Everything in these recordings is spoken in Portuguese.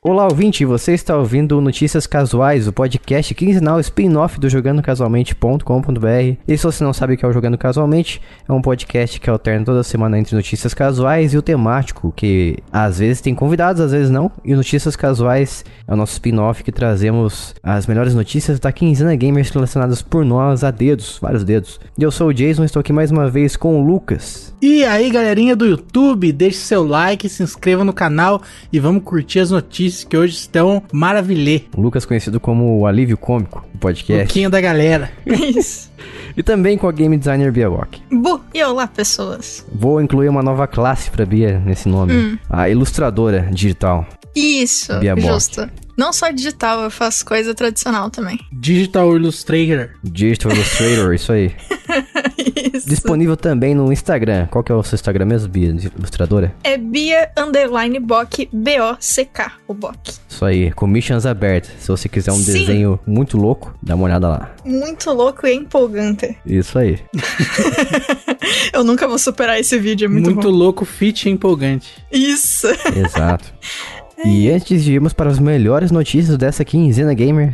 Olá, ouvinte, você está ouvindo Notícias Casuais, o podcast quinzenal spin-off do jogandocasualmente.com.br. E se você não sabe o que é o Jogando Casualmente, é um podcast que alterna toda semana entre notícias casuais e o temático, que às vezes tem convidados, às vezes não. E Notícias Casuais é o nosso spin-off que trazemos as melhores notícias da quinzena gamers selecionadas por nós a dedos, vários dedos. Eu sou o Jason, estou aqui mais uma vez com o Lucas. E aí, galerinha do YouTube, deixe seu like, se inscreva no canal e vamos curtir as notícias que hoje estão maravilhê. O Lucas conhecido como o Alívio Cômico do podcast. Pouquinho da galera. Isso. E também com a game designer Bia Walk. Bu, e olá, pessoas. Vou incluir uma nova classe pra Bia nesse nome. A ilustradora digital. Isso, Bia Bock. justo. Não só digital, eu faço coisa tradicional também. Digital Illustrator. Digital Illustrator, isso aí. Isso. Disponível também no Instagram. Qual que é o seu Instagram mesmo, Bia? de Ilustradora? É Bia Underline Bock, B-O-C-K, o Bock. Isso aí, commissions abertas. Se você quiser um Sim. desenho muito louco, dá uma olhada lá. Muito louco e empolgante. Isso aí. Eu nunca vou superar esse vídeo, é muito, Muito, bom. louco, fit e empolgante. Isso. Exato. E antes de irmos para as melhores notícias dessa quinzena gamer,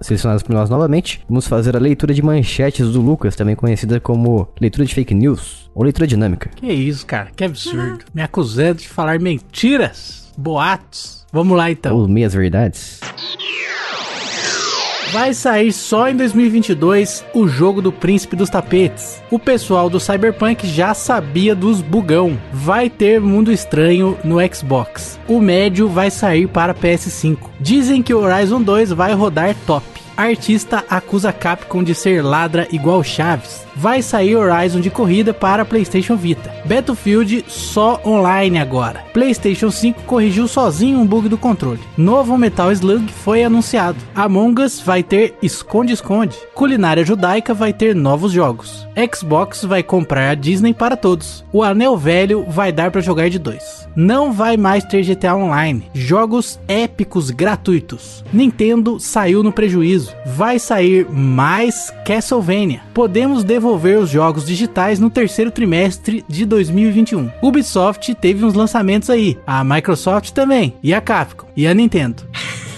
selecionadas- por nós novamente, vamos fazer a leitura de manchetes do Lucas, também conhecida como leitura de fake news, ou leitura dinâmica. Que isso, cara, que absurdo. Me acusando de falar mentiras, boatos. Vamos lá então. Ou meias verdades. Vai sair só em 2022 o jogo do Príncipe dos Tapetes. O pessoal do Cyberpunk já sabia dos bugão. Vai ter Mundo Estranho no Xbox. O médio vai sair para PS5. Dizem que o Horizon 2 vai rodar top. Artista acusa Capcom de ser ladra igual Chaves. Vai sair Horizon de corrida para PlayStation Vita. Battlefield só online agora. PlayStation 5 corrigiu sozinho um bug do controle. Novo Metal Slug foi anunciado. Among Us vai ter esconde-esconde. Culinária judaica vai ter novos jogos. Xbox vai comprar a Disney para todos. O Anel Velho vai dar para jogar de dois. Não vai mais ter GTA Online. Jogos épicos gratuitos. Nintendo saiu no prejuízo. Vai sair mais Castlevania. Podemos devolver os jogos digitais no terceiro trimestre de 2021. Ubisoft teve uns lançamentos aí. A Microsoft também. E a Capcom. E a Nintendo.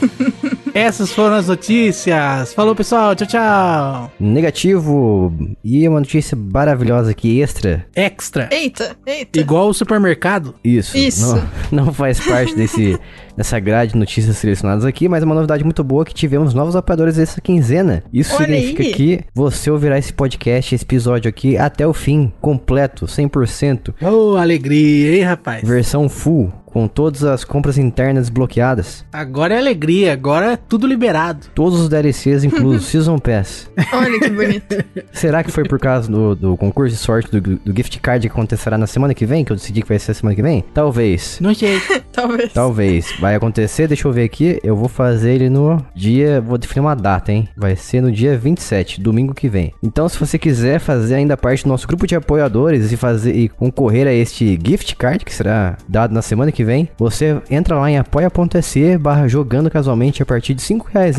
Essas foram as notícias. Falou, pessoal. Tchau, tchau. Negativo. E uma notícia maravilhosa aqui, extra. Extra. Eita, eita. Igual o supermercado. Isso. Isso. Não, não faz parte desse, dessa grade de notícias selecionadas aqui, mas é uma novidade muito boa que tivemos novos apoiadores dessa quinzena. Isso Olha significa aí. que você ouvirá esse podcast, esse episódio aqui, até o fim, completo, 100%. Ô, alegria, hein, rapaz? Versão full, com todas as compras internas bloqueadas. Agora é alegria, agora é tudo liberado. Todos os DLCs inclusos, Season Pass. Olha que bonito. Será que foi por causa do, do concurso de sorte do, do gift card que acontecerá na semana que vem? Que eu decidi que vai ser a semana que vem? Talvez. Não sei. Talvez. Talvez. Vai acontecer, deixa eu ver aqui. Eu vou fazer ele no dia. Vou definir uma data, hein? Vai ser no dia 27, domingo que vem. Então, se você quiser fazer ainda parte do nosso grupo de apoiadores e fazer e concorrer a este gift card que será dado na semana que vem, você entra lá em apoia.se barra jogando casualmente a partir de 5 reais.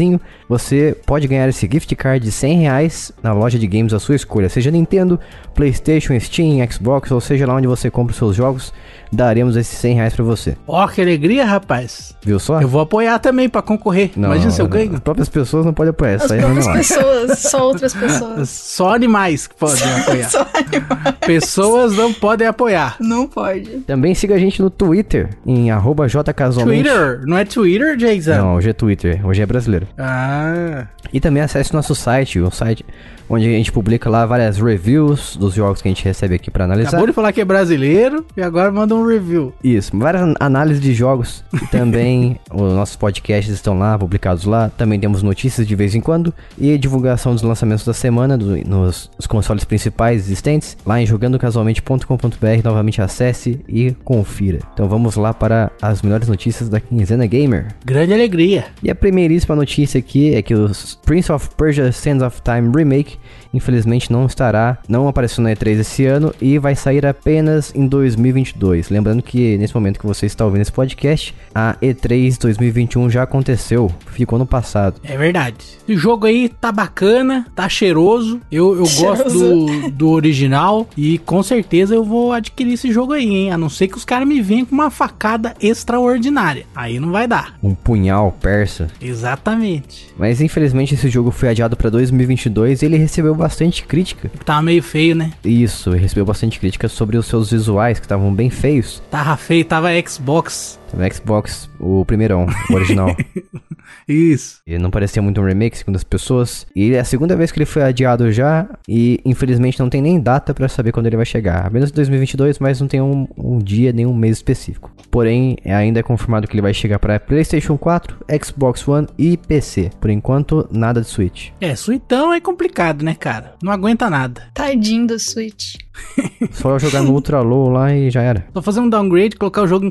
Você pode ganhar esse gift card de 100 reais na loja de games da sua escolha, seja Nintendo, Playstation, Steam, Xbox, ou seja lá onde você compra os seus jogos, daremos esses 100 reais pra você. Ó, que alegria, rapaz. Viu só? Eu vou apoiar também pra concorrer. Imagina se eu ganho. As próprias pessoas não podem apoiar. As aí próprias não é. pessoas, só outras pessoas. Só animais que podem apoiar. Só animais. Pessoas não podem apoiar. Não pode. Também siga a gente no Twitter, em arroba jcasualmente. Twitter, não é Twitter, Jason? Não, hoje é Twitter, hoje é brasileiro. Ah, E também acesse o nosso site, o site onde a gente publica lá várias reviews dos jogos que a gente recebe aqui pra analisar. acabou de falar que é brasileiro e agora manda um review. Isso, várias an- análises de jogos. Também os nossos podcasts estão lá, publicados lá. Também temos notícias de vez em quando. E divulgação dos lançamentos da semana do- nos, consoles principais existentes. Lá em jogandocasualmente.com.br. Novamente acesse e confira. Então vamos lá para as melhores notícias da quinzena gamer. Grande alegria. E a primeiríssima notícia aqui é que o Prince of Persia Sands of Time Remake infelizmente não estará, não apareceu na E3 esse ano e vai sair apenas em 2022. Lembrando que nesse momento que você está ouvindo esse podcast, a E3 2021 já aconteceu, ficou no passado. É verdade. O jogo aí tá bacana, tá cheiroso. Eu, eu gosto do, do original e com certeza eu vou adquirir esse jogo aí, hein? A não ser que os caras me venham com uma facada extraordinária. Aí não vai dar. Um punhal persa. Exatamente. Mas infelizmente esse jogo foi adiado pra 2022 e ele recebeu bastante crítica. Tava meio feio, né? Isso, ele recebeu bastante crítica sobre os seus visuais que estavam bem feios. Tava feio, tava Xbox. No Xbox, o primeirão, o original. Isso. Ele não parecia muito um remake, segundo as pessoas. E é a segunda vez que ele foi adiado já. E infelizmente não tem nem data pra saber quando ele vai chegar. Apenas 2022, mas não tem um, um dia nem um mês específico. Porém, é ainda é confirmado que ele vai chegar para PlayStation 4, Xbox One e PC. Por enquanto, nada de Switch. É, suitão é complicado, né, cara? Não aguenta nada. Tadinho do Switch. Só jogar no Ultra Low lá e já era. Só fazer um downgrade, colocar o jogo em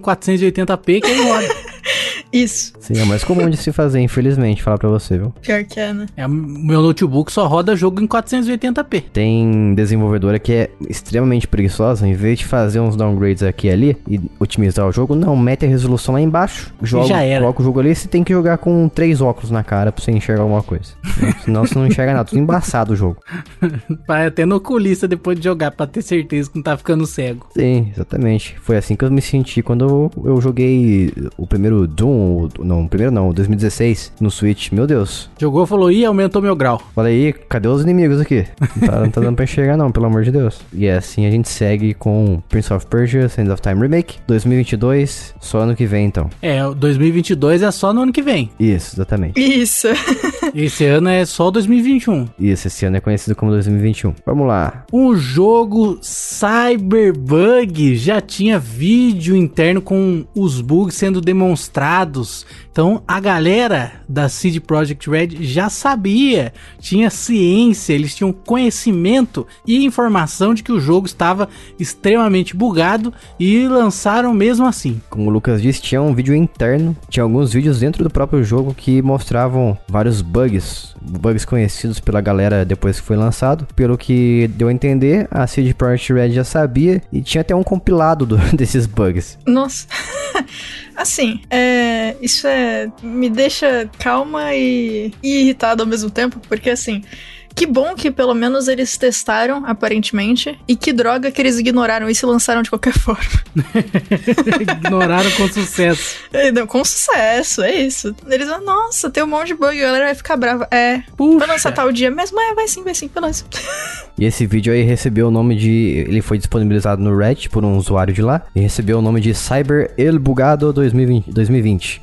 480p que aí roda. Isso. Sim, é mais comum de se fazer, infelizmente, falar pra você, viu? Pior que é, né? É, o meu notebook só roda jogo em 480p. Tem desenvolvedora que é extremamente preguiçosa, em vez de fazer uns downgrades aqui e ali e otimizar o jogo, não, mete a resolução lá embaixo, joga, já era. coloca o jogo ali, você tem que jogar com três óculos na cara pra você enxergar alguma coisa. Senão você não enxerga nada, tudo embaçado o jogo. Vai até no oculista depois de jogar, pra ter certeza que não tá ficando cego. Sim, exatamente. Foi assim que eu me senti quando eu joguei o primeiro Doom, não, o primeiro não, o 2016 no Switch. Meu Deus. Jogou, falou, ih, aumentou meu grau. Falei, "Ih, cadê os inimigos aqui? Não tá, não tá dando pra enxergar não, pelo amor de Deus. E é assim a gente segue com Prince of Persia, Sands of Time Remake, 2022, só ano que vem então. É, o 2022 é só no ano que vem. Isso, exatamente. Isso. Esse ano é só 2021. Isso, esse ano é conhecido como 2021. Vamos lá. O jogo Cyberbug já tinha vídeo interno com os bugs sendo demonstrados. Então a galera da CD Projekt Red já sabia, tinha ciência, eles tinham conhecimento e informação de que o jogo estava extremamente bugado e lançaram mesmo assim. Como o Lucas disse, tinha um vídeo interno, tinha alguns vídeos dentro do próprio jogo que mostravam vários bugs, bugs conhecidos pela galera depois que foi lançado. Pelo que deu a entender, a CD Projekt Red já sabia e tinha até um compilado do- desses bugs. Nossa. Assim, é, isso é me deixa calma e, e irritada ao mesmo tempo, porque assim, que bom que pelo menos eles testaram, aparentemente, e que droga que eles ignoraram e lançaram de qualquer forma. Ignoraram com sucesso. É, não, com sucesso, é isso. Eles vão, nossa, tem um monte de bug, a galera vai ficar brava. É, Puxa. vai lançar tal dia mesmo? É, vai sim, vai sim, beleza. E esse vídeo aí recebeu o nome de. Ele foi disponibilizado no Reddit por um usuário de lá. E recebeu o nome de Cyber El Bugado 2020. 2020.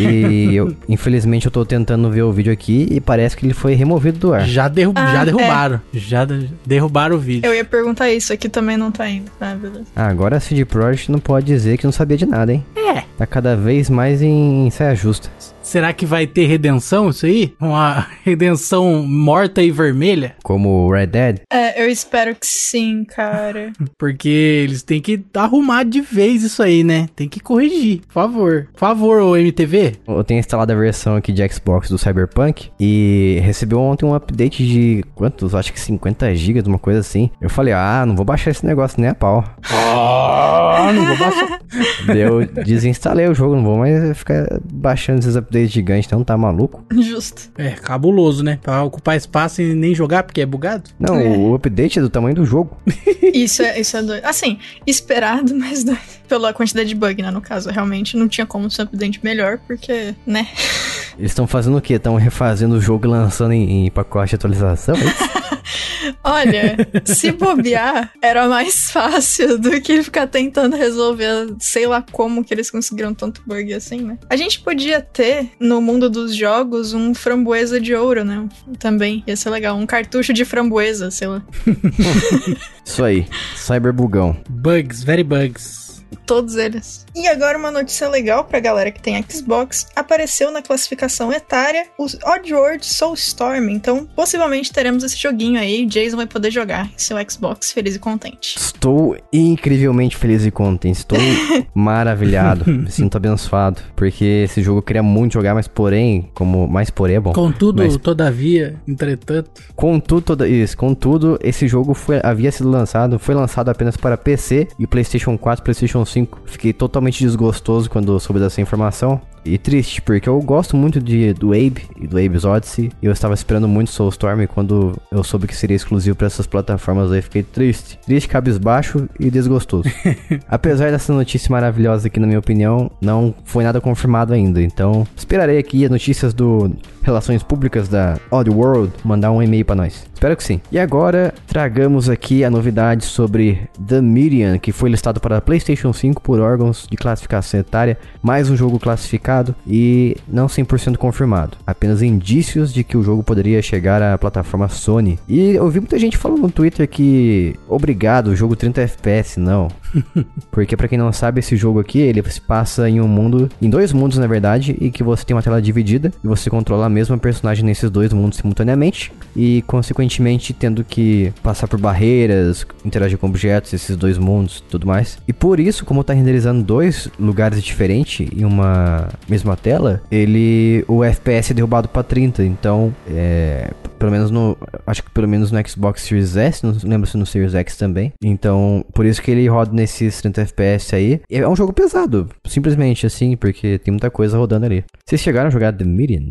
e eu, infelizmente, eu tô tentando ver o vídeo aqui e parece que ele foi removido do ar. Já, derru Ah, já é. derrubaram. Já de- derrubaram o vídeo. Eu ia perguntar isso, aqui também não tá indo. Ah, beleza. Ah, agora a CD Projekt não pode dizer que não sabia de nada, hein? É. Tá cada vez mais em saia justa. Será que vai ter redenção isso aí? Uma redenção morta e vermelha? Como o Red Dead. É, eu espero que sim, cara. Porque eles têm que arrumar de vez isso aí, né? Tem que corrigir. Por favor. Por favor, ô MTV. Eu tenho instalado a versão aqui de Xbox do Cyberpunk e recebeu ontem um update de quantos? Acho que 50 GB, uma coisa assim. Eu falei, ah, não vou baixar esse negócio nem a pau. Ah, não vou baixar. Eu desinstalei o jogo, não vou mais ficar baixando esses updates gigantes, então tá maluco? Justo. É, cabuloso, né? Pra ocupar espaço e nem jogar porque é bugado. Não, É. o update é do tamanho do jogo. Isso é, isso é doido. Assim, esperado, mas doido. Pela quantidade de bug, né? No caso, realmente não tinha como ser um update melhor, porque, né? Eles estão fazendo o quê? Estão refazendo o jogo e lançando em, em pacote de atualização? é isso? Olha, se bobear, era mais fácil do que ficar tentando resolver, sei lá como que eles conseguiram tanto bug assim, né? A gente podia ter, no mundo dos jogos, um framboesa de ouro, né? Também, ia ser legal. Um cartucho de framboesa, sei lá. Isso aí, Cyberbugão. Bugs, very bugs. Todos eles. E agora uma notícia legal pra galera que tem Xbox. Apareceu na classificação etária o Oddworld Soulstorm. Então, possivelmente teremos esse joguinho aí. Jason vai poder jogar em seu Xbox feliz e contente. Estou incrivelmente feliz e contente. Estou maravilhado. Me sinto abençoado. Porque esse jogo eu queria muito jogar, mas porém, como mais porém é bom. Contudo, Mas- todavia, entretanto. Contudo, toda, isso, contudo, esse jogo foi, havia sido lançado, foi lançado apenas para PC e PlayStation 4, PlayStation 5. Fiquei totalmente desgostoso quando soube dessa informação. E triste, porque eu gosto muito de, do Abe e do Abe's Odyssey. E eu estava esperando muito Soulstorm e quando eu soube que seria exclusivo para essas plataformas, aí fiquei triste. Triste, cabisbaixo e desgostoso. Apesar dessa notícia maravilhosa aqui, na minha opinião, não foi nada confirmado ainda. Então, esperarei aqui as notícias do Relações Públicas da Odd World mandar um e-mail para nós. Espero que sim. E agora, tragamos aqui a novidade sobre The Median, que foi listado para PlayStation 5 por órgãos de classificação etária, mais um jogo classificado e não 100% confirmado. Apenas indícios de que o jogo poderia chegar à plataforma Sony. E eu vi muita gente falando no Twitter que obrigado, o jogo 30 FPS, não. Porque para quem não sabe, esse jogo aqui, ele se passa em um mundo, em dois mundos na verdade, e que você tem uma tela dividida e você controla a mesma personagem nesses dois mundos simultaneamente e consequentemente tendo que passar por barreiras, interagir com objetos, esses dois mundos, tudo mais. E por isso, como tá renderizando dois lugares diferentes em uma mesma tela, ele o FPS é derrubado para 30, então é, pelo menos no acho que pelo menos no Xbox Series S, não lembro se no Series X também. Então, por isso que ele roda nesses 30 FPS aí. É um jogo pesado, simplesmente assim, porque tem muita coisa rodando ali. Vocês chegaram a jogar The Median?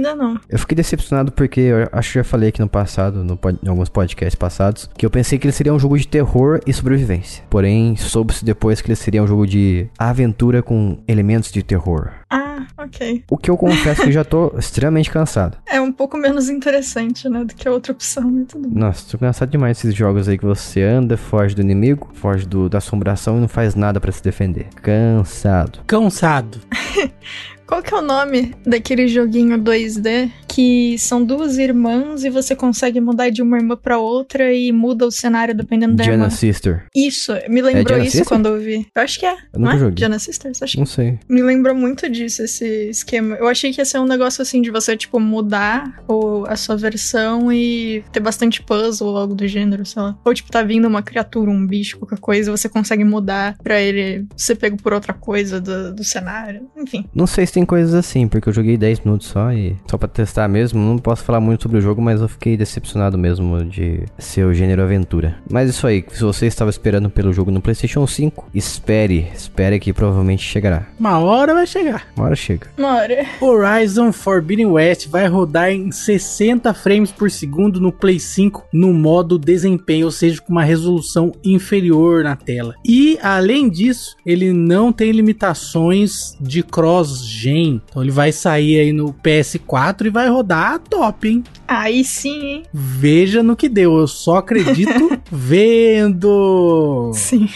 Ainda não. Eu fiquei decepcionado porque eu acho que já falei aqui no passado, no, em alguns podcasts passados, que eu pensei que ele seria um jogo de terror e sobrevivência. Porém, soube-se depois que ele seria um jogo de aventura com elementos de terror. Ah, ok. O que eu confesso que já tô extremamente cansado. É um pouco menos interessante, né, do que a outra opção, mas tudo bem. Nossa, tô cansado demais desses jogos aí que você anda, foge do inimigo, foge do, da assombração e não faz nada para se defender. Cansado. Cansado. Qual que é o nome daquele joguinho 2D que são duas irmãs e você consegue mudar de uma irmã pra outra e muda o cenário dependendo da Diana irmã? Sister. Isso, me lembrou Diana isso Sister? quando eu vi. Eu acho que é. Eu não é? joguei. Diana Sisters? Acho que Não sei. me lembrou muito disso, esse esquema. Eu achei que ia ser um negócio assim de você, tipo, mudar o, a sua versão e ter bastante puzzle ou algo do gênero, sei lá. Ou, tipo, tá vindo uma criatura, um bicho, qualquer coisa, você consegue mudar pra ele ser pego por outra coisa do, do cenário. Enfim. Não sei se tem coisas assim, porque eu joguei 10 minutos só e só pra testar mesmo. Não posso falar muito sobre o jogo, mas eu fiquei decepcionado mesmo de ser o gênero aventura. Mas isso aí, se você estava esperando pelo jogo no PlayStation 5, espere, espere que provavelmente chegará. Uma hora vai chegar. Uma hora chega. Uma hora. Horizon Forbidden West vai rodar em 60 frames por segundo no Play 5 no modo desempenho, ou seja, com uma resolução inferior na tela. E além disso, ele não tem limitações de cross-gen. Então ele vai sair aí no PS4 e vai rodar top, hein? Aí sim, hein? Veja no que deu, eu só acredito vendo. Sim.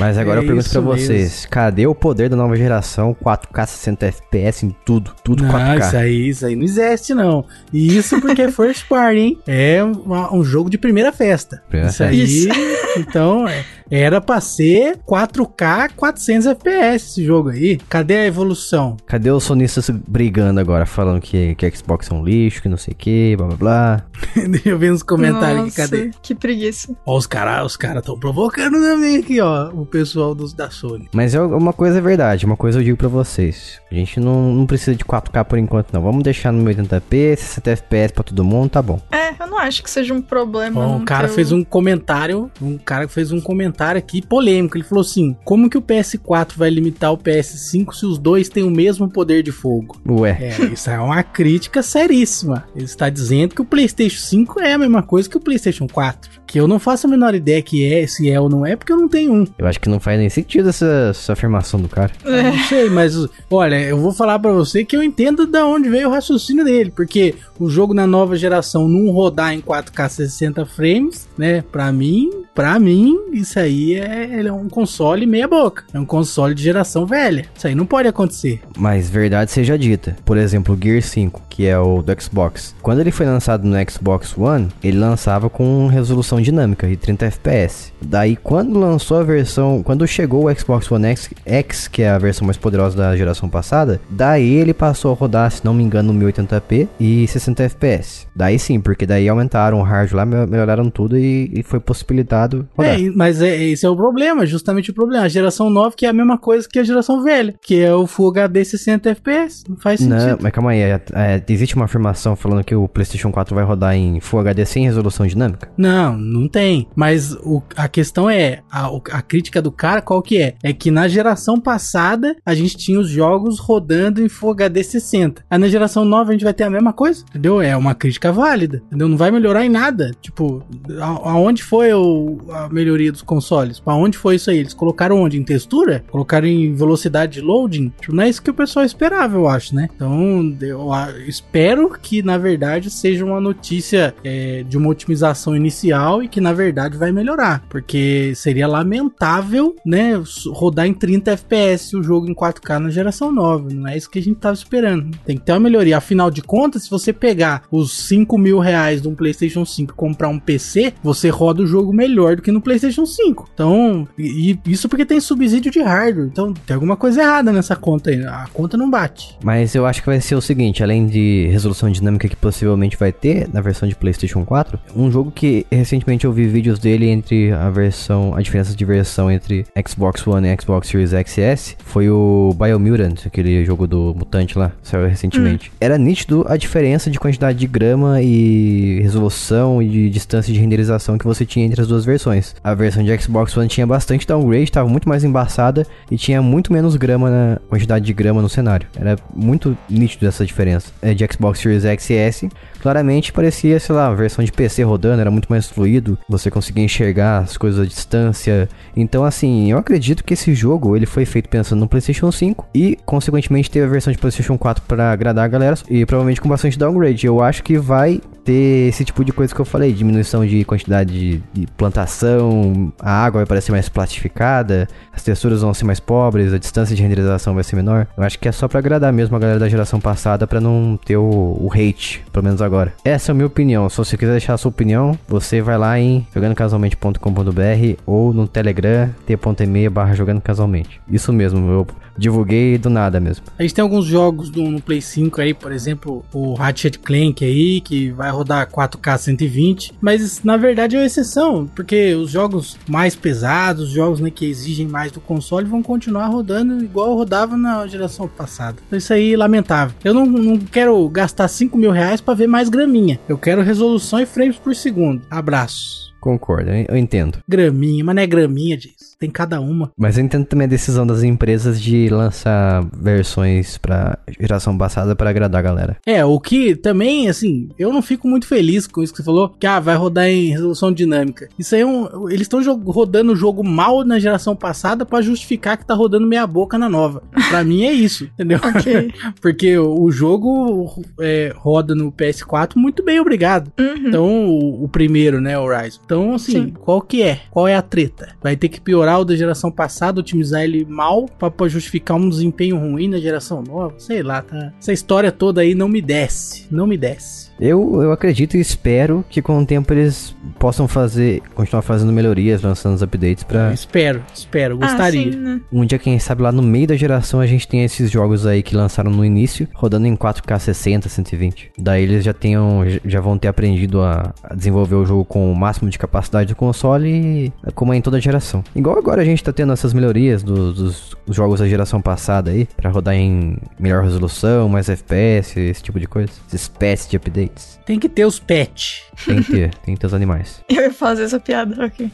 Mas agora É eu pergunto pra vocês, cadê o poder da nova geração 4K 60 FPS em tudo? Tudo Não, 4K. isso aí, isso aí não existe, não. E isso porque é first party, hein? É um, um jogo de primeira festa. Primeira isso aí, Isso. então, é, era pra ser 4K 400 FPS esse jogo aí. Cadê a evolução? Cadê os sonistas brigando agora, falando que, que Xbox é um lixo, que não sei o que, blá blá blá. Deixa eu ver nos comentários aqui, Nossa, cadê? Que preguiça. Ó, os caras os cara tão provocando também aqui, ó. O pessoal dos, da Sony. Mas é uma coisa é verdade, uma coisa eu digo pra vocês. A gente não, não precisa de 4K por enquanto, não. Vamos deixar no 1080p, 60 FPS pra todo mundo, tá bom. É, eu não acho que seja um problema. Não um cara ter o- fez um comentário, um cara fez um comentário aqui polêmico. Ele falou assim: como que o PS4 vai limitar o PS5 se os dois têm o mesmo poder de fogo? Ué, É, isso é uma crítica seríssima. Ele está dizendo que o PlayStation 5 é a mesma coisa que o PlayStation 4. Que eu não faço a menor ideia que é, se é ou não é, porque eu não tenho um. eu acho que não faz nem sentido essa, essa afirmação do cara. Eu Não sei, mas olha, eu vou falar pra você que eu entendo da onde veio o raciocínio dele, porque o jogo na nova geração não rodar em 4K 60 frames, né? Pra mim, pra mim, isso aí é, ele é um console meia boca. É um console de geração velha. Isso aí não pode acontecer. Mas verdade seja dita. Por exemplo, o Gear 5, que é o do Xbox. Quando ele foi lançado no Xbox One, ele lançava com resolução dinâmica e 30 FPS. Daí quando lançou a versão, quando chegou o Xbox One X, X, que é a versão mais poderosa da geração passada, daí ele passou a rodar, se não me engano, no 1080p e 60 FPS. Daí sim, porque daí aumentaram o hardware lá, me- melhoraram tudo e, e foi possibilitado rodar. É, mas é, esse é o problema, justamente o problema. A geração nova que é a mesma coisa que a geração velha, que é o Full HD 60 FPS. Não faz sentido. Não, mas calma aí, é- é, existe uma afirmação falando que o PlayStation 4 vai rodar em Full HD sem resolução dinâmica? Não, não tem. Mas o, a questão é, a, a crítica do cara qual que é? É que na geração passada a gente tinha os jogos rodando em Full HD 60. Aí na geração nova a gente vai ter a mesma coisa, entendeu? É uma crítica válida, entendeu? Não vai melhorar em nada. Tipo, a, aonde foi o, a melhoria dos consoles? Pra onde foi isso aí? Eles colocaram onde? Em textura? Colocaram em velocidade de loading? Tipo, não é isso que o pessoal esperava, eu acho, né? Então, eu espero que na verdade seja uma notícia é, de uma otimização inicial e que na verdade vai melhorar, porque seria lamentável, né, rodar em 30 FPS o jogo em 4K na geração nova. Não é isso que a gente tava esperando. Tem que ter uma melhoria. Afinal de contas, se você pegar os 5 mil reais de um PlayStation 5 e comprar um PC, você roda o jogo melhor do que no PlayStation 5. Então, e isso porque tem subsídio de hardware. Então, tem alguma coisa errada nessa conta aí. A conta não bate. Mas eu acho que vai ser o seguinte: além de resolução dinâmica que possivelmente vai ter na versão de PlayStation 4, um jogo que recentemente eu vi vídeos dele entre a versão, a diferença de versão entre Xbox One e Xbox Series X e S foi o Biomutant, aquele jogo do mutante lá, saiu recentemente. Hum. Era nítido a diferença de quantidade de grama e resolução e de distância de renderização que você tinha entre as duas versões. A versão de Xbox One tinha bastante downgrade, estava muito mais embaçada e tinha muito menos grama na quantidade de grama no cenário. Era muito nítido essa diferença. É, de Xbox Series X e S, claramente parecia, sei lá, a versão de PC rodando, era muito mais fluido, você conseguia enxergar as coisas à distância. Então, assim, eu acredito que esse jogo ele foi feito pensando no PlayStation 5 e, consequentemente, teve a versão de PlayStation 4 para agradar a galera e provavelmente com bastante downgrade. Eu acho que vai ter esse tipo de coisa que eu falei, diminuição de quantidade de, de plantação, a água vai parecer mais plastificada, as texturas vão ser mais pobres, a distância de renderização vai ser menor. Eu acho que é só para agradar mesmo a galera da geração passada para não ter o, o, hate, pelo menos agora. Essa é a minha opinião. Se você quiser deixar a sua opinião, você vai lá em jogandocasualmente.com.br ou no Telegram t.me barra jogando casualmente. Isso mesmo, eu divulguei do nada mesmo. A gente tem alguns jogos no, no Play 5 aí, por exemplo, o Ratchet Clank aí, que vai rodar 4K 120, mas na verdade é uma exceção, porque os jogos mais pesados, os jogos né, que exigem mais do console, vão continuar rodando igual rodava na geração passada. Então, isso aí é lamentável. Eu não, não quero gastar 5 mil reais para ver mais graminha. Eu quero resolução e frames por segundo. Abraço. Concordo, eu entendo. Graminha, mas não é graminha disso. Tem cada uma. Mas eu entendo também a decisão das empresas de lançar versões pra geração passada para agradar a galera. É, o que também, assim, eu não fico muito feliz com isso que você falou, que ah, vai rodar em resolução dinâmica. Isso aí é um. Eles estão rodando o jogo mal na geração passada para justificar que tá rodando meia boca na nova. Pra mim é isso, entendeu? Okay. Porque o jogo é, roda no PS4 muito bem, obrigado. Uhum. Então, o, o, primeiro, né, Horizon. Então, assim, Sim. qual que é? Qual é a treta? Vai ter que piorar da geração passada, otimizar ele mal para justificar um desempenho ruim na geração nova. Sei lá, tá? Essa história toda aí não me desce, não me desce. Eu, eu acredito e espero que com o tempo eles possam fazer, continuar fazendo melhorias, lançando os updates pra. Espero, espero, gostaria. Ah, sim, né? Um dia, quem sabe, lá no meio da geração a gente tem esses jogos aí que lançaram no início, rodando em 4K 60, 120. Daí eles já tenham, já vão ter aprendido a, a desenvolver o jogo com o máximo de capacidade do console, e, como é em toda a geração. Igual agora a gente tá tendo essas melhorias dos, dos, dos jogos da geração passada aí, para rodar em melhor resolução, mais FPS, esse tipo de coisa. Esses espécies de update. Tem que ter os pets. Tem que ter, tem que ter os animais. Eu ia fazer essa piada aqui.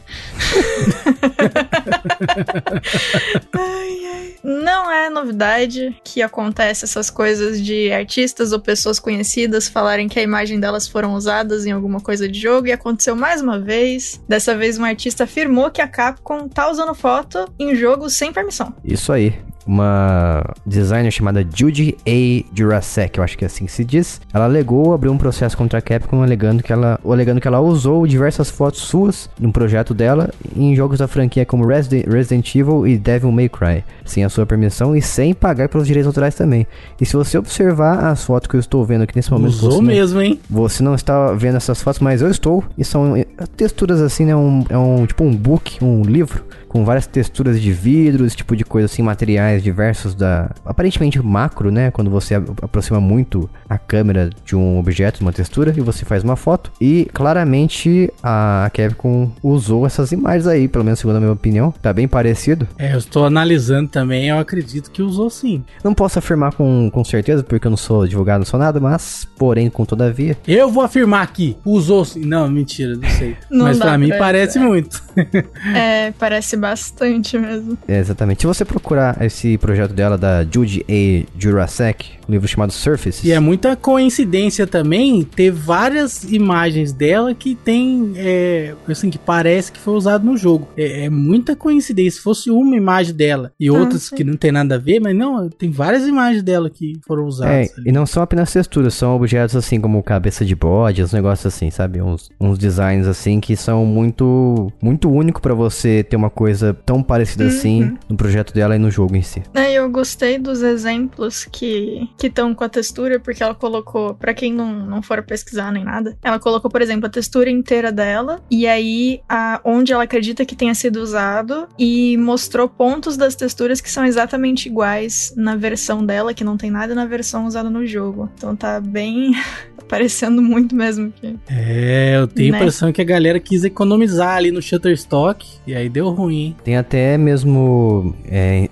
ai, ai. Não é novidade que acontece essas coisas de artistas ou pessoas conhecidas falarem que a imagem delas foram usadas em alguma coisa de jogo e aconteceu mais uma vez. Dessa vez um artista afirmou que a Capcom tá usando foto em jogos sem permissão. Isso aí uma designer chamada Judy A. Jurasek, eu acho que é assim que se diz. Ela alegou abrir um processo contra a Capcom alegando que ela, alegando que ela usou diversas fotos suas num projeto dela em jogos da franquia como Resident, Evil e Devil May Cry, sem a sua permissão e sem pagar pelos direitos autorais também. E se você observar as fotos que eu estou vendo aqui nesse momento, usou mesmo, hein? Você não está vendo essas fotos, mas eu estou. E são texturas assim, né? Um, é um tipo um book, um livro com várias texturas de vidro, esse tipo de coisa assim, materiais mais diversos da. Aparentemente macro, né? Quando você aproxima muito a câmera de um objeto, uma textura, e você faz uma foto. E claramente a Capcom usou essas imagens aí, pelo menos segundo a minha opinião. Tá bem parecido. É, eu estou analisando também, eu acredito que usou sim. Não posso afirmar com, com certeza, porque eu não sou advogado, não sou nada, mas, porém, com todavia. Eu vou afirmar aqui, usou sim. Não, mentira, não sei. Não mas pra mim pra- parece muito. É, parece bastante mesmo. É, exatamente. Se você procurar esse projeto dela, da Judy A. Jurasek, um livro chamado Surfaces. E é muita coincidência também ter várias imagens dela que tem, é, assim, que parece que foi usado no jogo. É, é muita coincidência. Se fosse uma imagem dela e outras sim. que não tem nada a ver, mas não, tem várias imagens dela que foram É, usadas. ali. e não são apenas texturas, são objetos assim como cabeça de bode, uns negócios assim, sabe? Uns, uns designs assim que são muito muito único pra você ter uma coisa tão parecida assim no projeto dela e no jogo em si. É, eu gostei dos exemplos que que estão com a textura, porque ela colocou, pra quem não, não for pesquisar nem nada, ela colocou, por exemplo, a textura inteira dela, e aí a, onde ela acredita que tenha sido usado, e mostrou pontos das texturas que são exatamente iguais na versão dela, que não tem nada na versão usada no jogo. Então tá bem. parecendo muito mesmo que. É, eu tenho a Né? impressão que a galera quis economizar ali no Shutterstock e aí deu ruim, hein? Tem até mesmo é,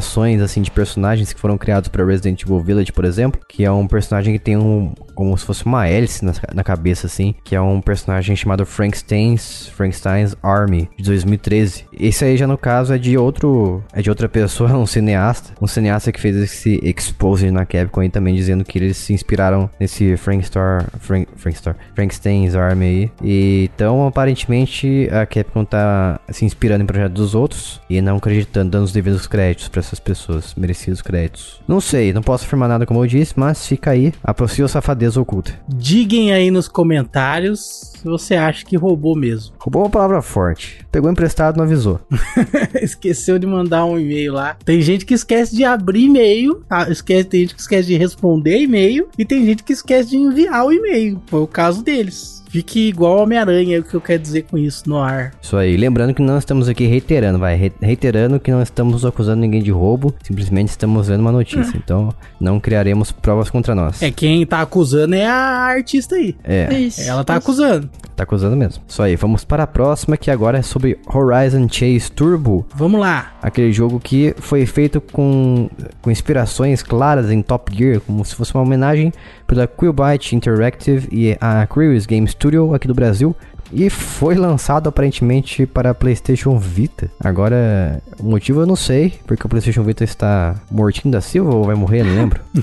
inspirações assim de personagens que foram criados pra Resident Evil Village, por exemplo, que é um personagem que tem um como se fosse uma hélice na, na cabeça assim, que é um personagem chamado Frankenstein's Frankenstein's Army de 2013. Esse aí já no caso é de outro é de outra pessoa, um cineasta, um cineasta que fez esse expose na Capcom aí também dizendo que eles se inspiraram nesse Frankstar Frank, Frankstar Frankenstein's Army aí. E, então aparentemente a Capcom tá se inspirando em projetos dos outros e não acreditando, dando os devidos créditos pra essas pessoas, merecidos créditos. Não sei, não posso afirmar nada como eu disse, mas fica aí a possível safadeza oculta. Diguem aí nos comentários se você acha que roubou mesmo. Roubou uma palavra forte. Pegou emprestado, não avisou. Esqueceu de mandar um e-mail lá. Tem gente que esquece de abrir e-mail, ah, esquece, tem gente que esquece de responder e-mail e tem gente que esquece de enviar o e-mail. Foi o caso deles. Fique igual Homem-Aranha, é o que eu quero dizer com isso no ar. Isso aí. Lembrando que não estamos aqui reiterando, vai. re- Reiterando que não estamos acusando ninguém de roubo, simplesmente estamos vendo uma notícia. Então, não criaremos provas contra nós. É, quem tá acusando é a artista aí. É, Isso. Ela tá acusando. Tá acusando mesmo. Isso aí. Vamos para a próxima, que agora é sobre Horizon Chase Turbo. Vamos lá. Aquele jogo que foi feito com, com inspirações claras em Top Gear, como se fosse uma homenagem pela Quillbyte Interactive e a Curious Game Studio aqui do Brasil. E foi lançado aparentemente para PlayStation Vita. Agora, o motivo eu não sei, porque o PlayStation Vita está mortinho da Silva ou vai morrer, não lembro.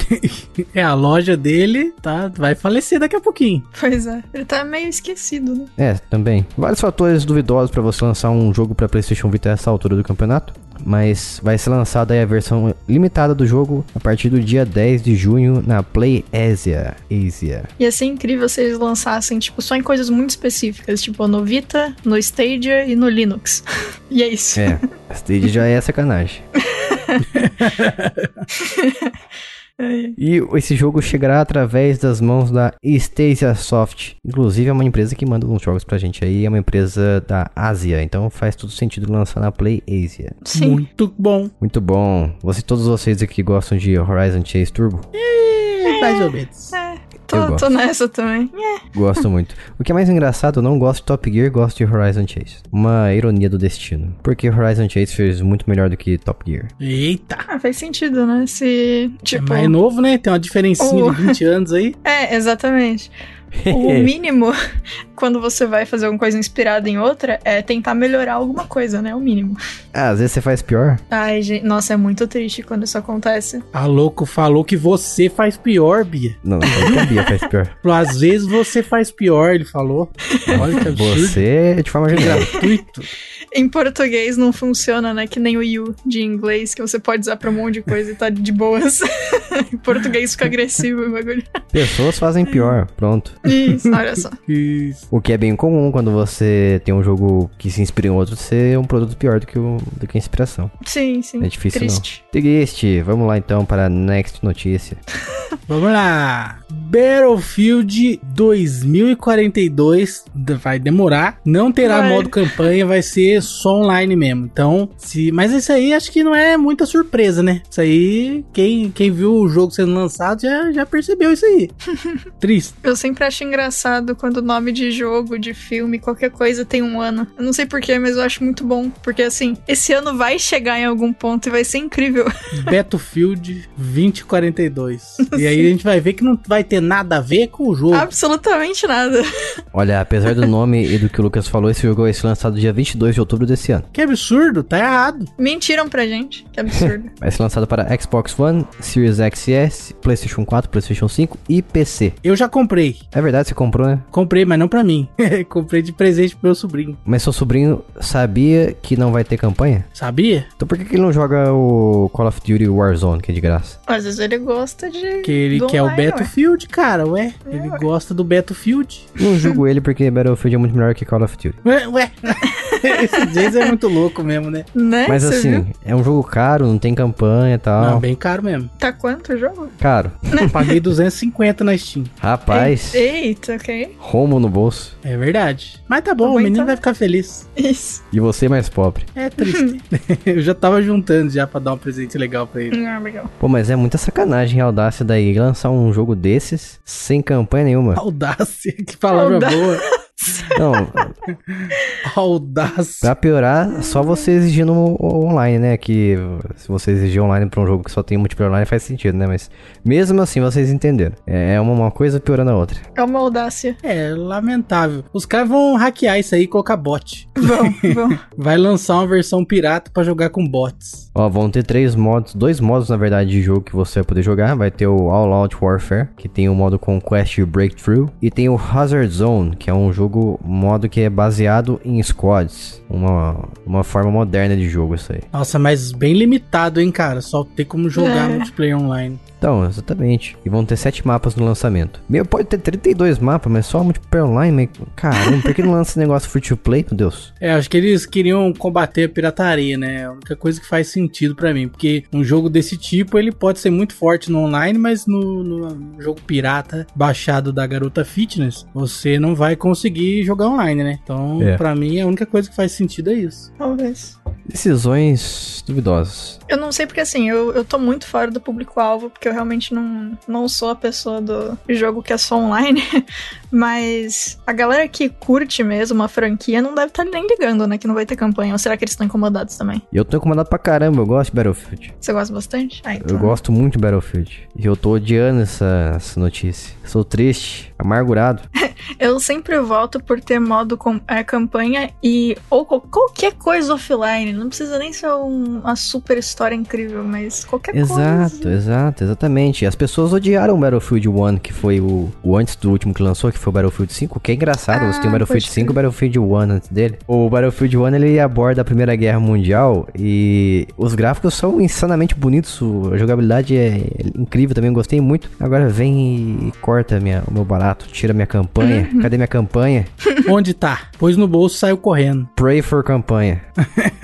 É, a loja dele tá, vai falecer daqui a pouquinho. Pois é. Ele tá meio esquecido, né? É, também. Vários fatores duvidosos para você lançar um jogo para PlayStation Vita a essa altura do campeonato. Mas vai ser lançada aí a versão limitada do jogo a partir do dia 10 de junho na Play Asia. Asia. Ia ser incrível se eles lançassem, tipo, só em coisas muito específicas, tipo no Vita, no Stadia e no Linux. e é isso. É, a Stage já é sacanagem. E esse jogo chegará através das mãos da Stadia Soft. Inclusive é uma empresa que manda uns jogos pra gente aí, é uma empresa da Ásia, então faz todo sentido lançar na Play Asia. Sim. Muito bom. Muito bom. Você, todos vocês aqui gostam de Horizon Chase Turbo? É, mais ou menos. É, tô, gosto. tô nessa também. Gosto muito. O que é mais engraçado, eu não gosto de Top Gear, gosto de Horizon Chase. Uma ironia do destino. Porque Horizon Chase fez muito melhor do que Top Gear. Eita. Ah, faz sentido, né? Se, tipo... é mais novo, né? Tem uma diferencinha Oh. de 20 anos aí. É, exatamente. O mínimo, quando você vai fazer alguma coisa inspirada em outra, é tentar melhorar alguma coisa, né? O mínimo. Ah, às vezes você faz pior. Ai, gente, nossa, é muito triste quando isso acontece. A louco falou que você faz pior, Bia. Não, não que a Bia faz pior. Às vezes você faz pior, ele falou. Olha que absurdo. Você, de forma geral. Gratuito. Em português não funciona, né? Que nem o you de inglês, que você pode usar pra um monte de coisa e tá de boas. em português fica agressivo o bagulho. Pessoas fazem pior, pronto. Isso, olha só. Isso. O que é bem comum quando você tem um jogo que se inspira em outro ser um produto pior do que, o, do que a inspiração. Sim, sim. É difícil Triste. não. Triste. Vamos lá então para a next notícia. Vamos lá. Battlefield 2042 d- vai demorar, não terá Vai. modo campanha, vai ser só online mesmo. Então, se, mas isso aí acho que não é muita surpresa, né? Isso aí, quem, quem viu o jogo sendo lançado já, já percebeu isso aí. Triste. Eu sempre acho engraçado quando o nome de jogo, de filme, qualquer coisa tem um ano. Eu não sei porquê, mas eu acho muito bom. Porque assim, esse ano vai chegar em algum ponto e vai ser incrível. Battlefield 2042. E aí a gente vai ver que não vai ter nada a ver com o jogo. Absolutamente nada. Olha, apesar do nome e do que o Lucas falou, esse jogo vai ser lançado dia 22 de outubro desse ano. Que absurdo, tá errado. Mentiram pra gente. Que absurdo. Vai ser lançado para Xbox One, Series X e S, PlayStation 4, PlayStation 5 e PC. Eu já comprei. É verdade, você comprou, né? Comprei, mas não pra mim. comprei de presente pro meu sobrinho. Mas seu sobrinho sabia que não vai ter campanha? Sabia? Então por que, que ele não joga o Call of Duty Warzone, que é de graça? Às vezes ele gosta de. Que ele quer o online, ué. Battlefield, cara, ué. Ele gosta do Battlefield. Não julgo ele porque Battlefield é muito melhor que Call of Duty. Ué, ué. Esse Jason é muito louco mesmo, né? Né? Mas Você assim, viu? é um jogo caro, não tem campanha e tal. Não, bem caro mesmo. Tá quanto o jogo? Caro. Paguei 250 na Steam. Rapaz, Eita, ok. Romo no bolso. É verdade. Mas tá bom, Tá bom, o menino então. vai ficar feliz. Isso. E você mais pobre. É triste. Eu já tava juntando já pra dar um presente legal pra ele. Ah, legal. Pô, mas é muita sacanagem a audácia daí lançar um jogo desses sem campanha nenhuma. Audácia, que palavra Audá- boa. Não, Audácia. pra piorar, só você exigindo online, né? Que se você exigir online pra um jogo que só tem multiplayer online faz sentido, né? Mas mesmo assim vocês entenderam. É uma, uma coisa piorando a outra. É uma audácia. É, lamentável. Os caras vão hackear isso aí e colocar bot. Vão, vão. Vai lançar uma versão pirata pra jogar com bots. Ó, vão ter três modos, dois modos na verdade de jogo que você vai poder jogar. Vai ter o All Out Warfare, que tem o modo Conquest e Breakthrough, e tem o Hazard Zone, que é um jogo modo que é baseado em squads, uma, uma forma moderna de jogo isso aí. Nossa, mas bem limitado, hein, cara? Só ter como jogar É. multiplayer online. Então, exatamente. E vão ter sete mapas no lançamento. Meu, pode ter 32 mapas, mas só multiplayer online, mas caramba, por que não lança esse negócio free to play, meu Deus? É, acho que eles queriam combater a pirataria, né? É a única coisa que faz sentido pra mim. Porque um jogo desse tipo, ele pode ser muito forte no online, mas no, no jogo pirata baixado da Garota Fitness, você não vai conseguir jogar online, né? Então, É. pra mim, a única coisa que faz sentido é isso. Talvez. Decisões duvidosas. Eu não sei porque assim, eu, eu tô muito fora do público-alvo, porque eu realmente não, não sou a pessoa do jogo que é só online. Mas a galera que curte mesmo a franquia não deve estar nem ligando, né? Que não vai ter campanha. Ou será que eles estão incomodados também? Eu tô incomodado pra caramba, eu gosto de Battlefield. Você gosta bastante? Ah, então. Eu gosto muito de Battlefield. E eu tô odiando essa, essa notícia. Sou triste, amargurado. Eu sempre voto por ter modo com, é, campanha e ou qual- qualquer coisa offline. Não precisa nem ser um- uma super história incrível, mas qualquer Exato, coisa. exato, exatamente. As pessoas odiaram o Battlefield 1, que foi o, o antes do último que lançou, que foi o Battlefield 5, que é engraçado, você tem o Ah, Battlefield pode 5 e o. Battlefield 1 antes dele. O Battlefield 1, ele aborda a Primeira Guerra Mundial e os gráficos são insanamente bonitos, a jogabilidade é incrível também, gostei muito. Agora vem e corta minha, o meu barato, tira minha campanha. Uhum. Cadê minha campanha? Onde tá? Pôs no bolso e saiu correndo. Pray for campanha.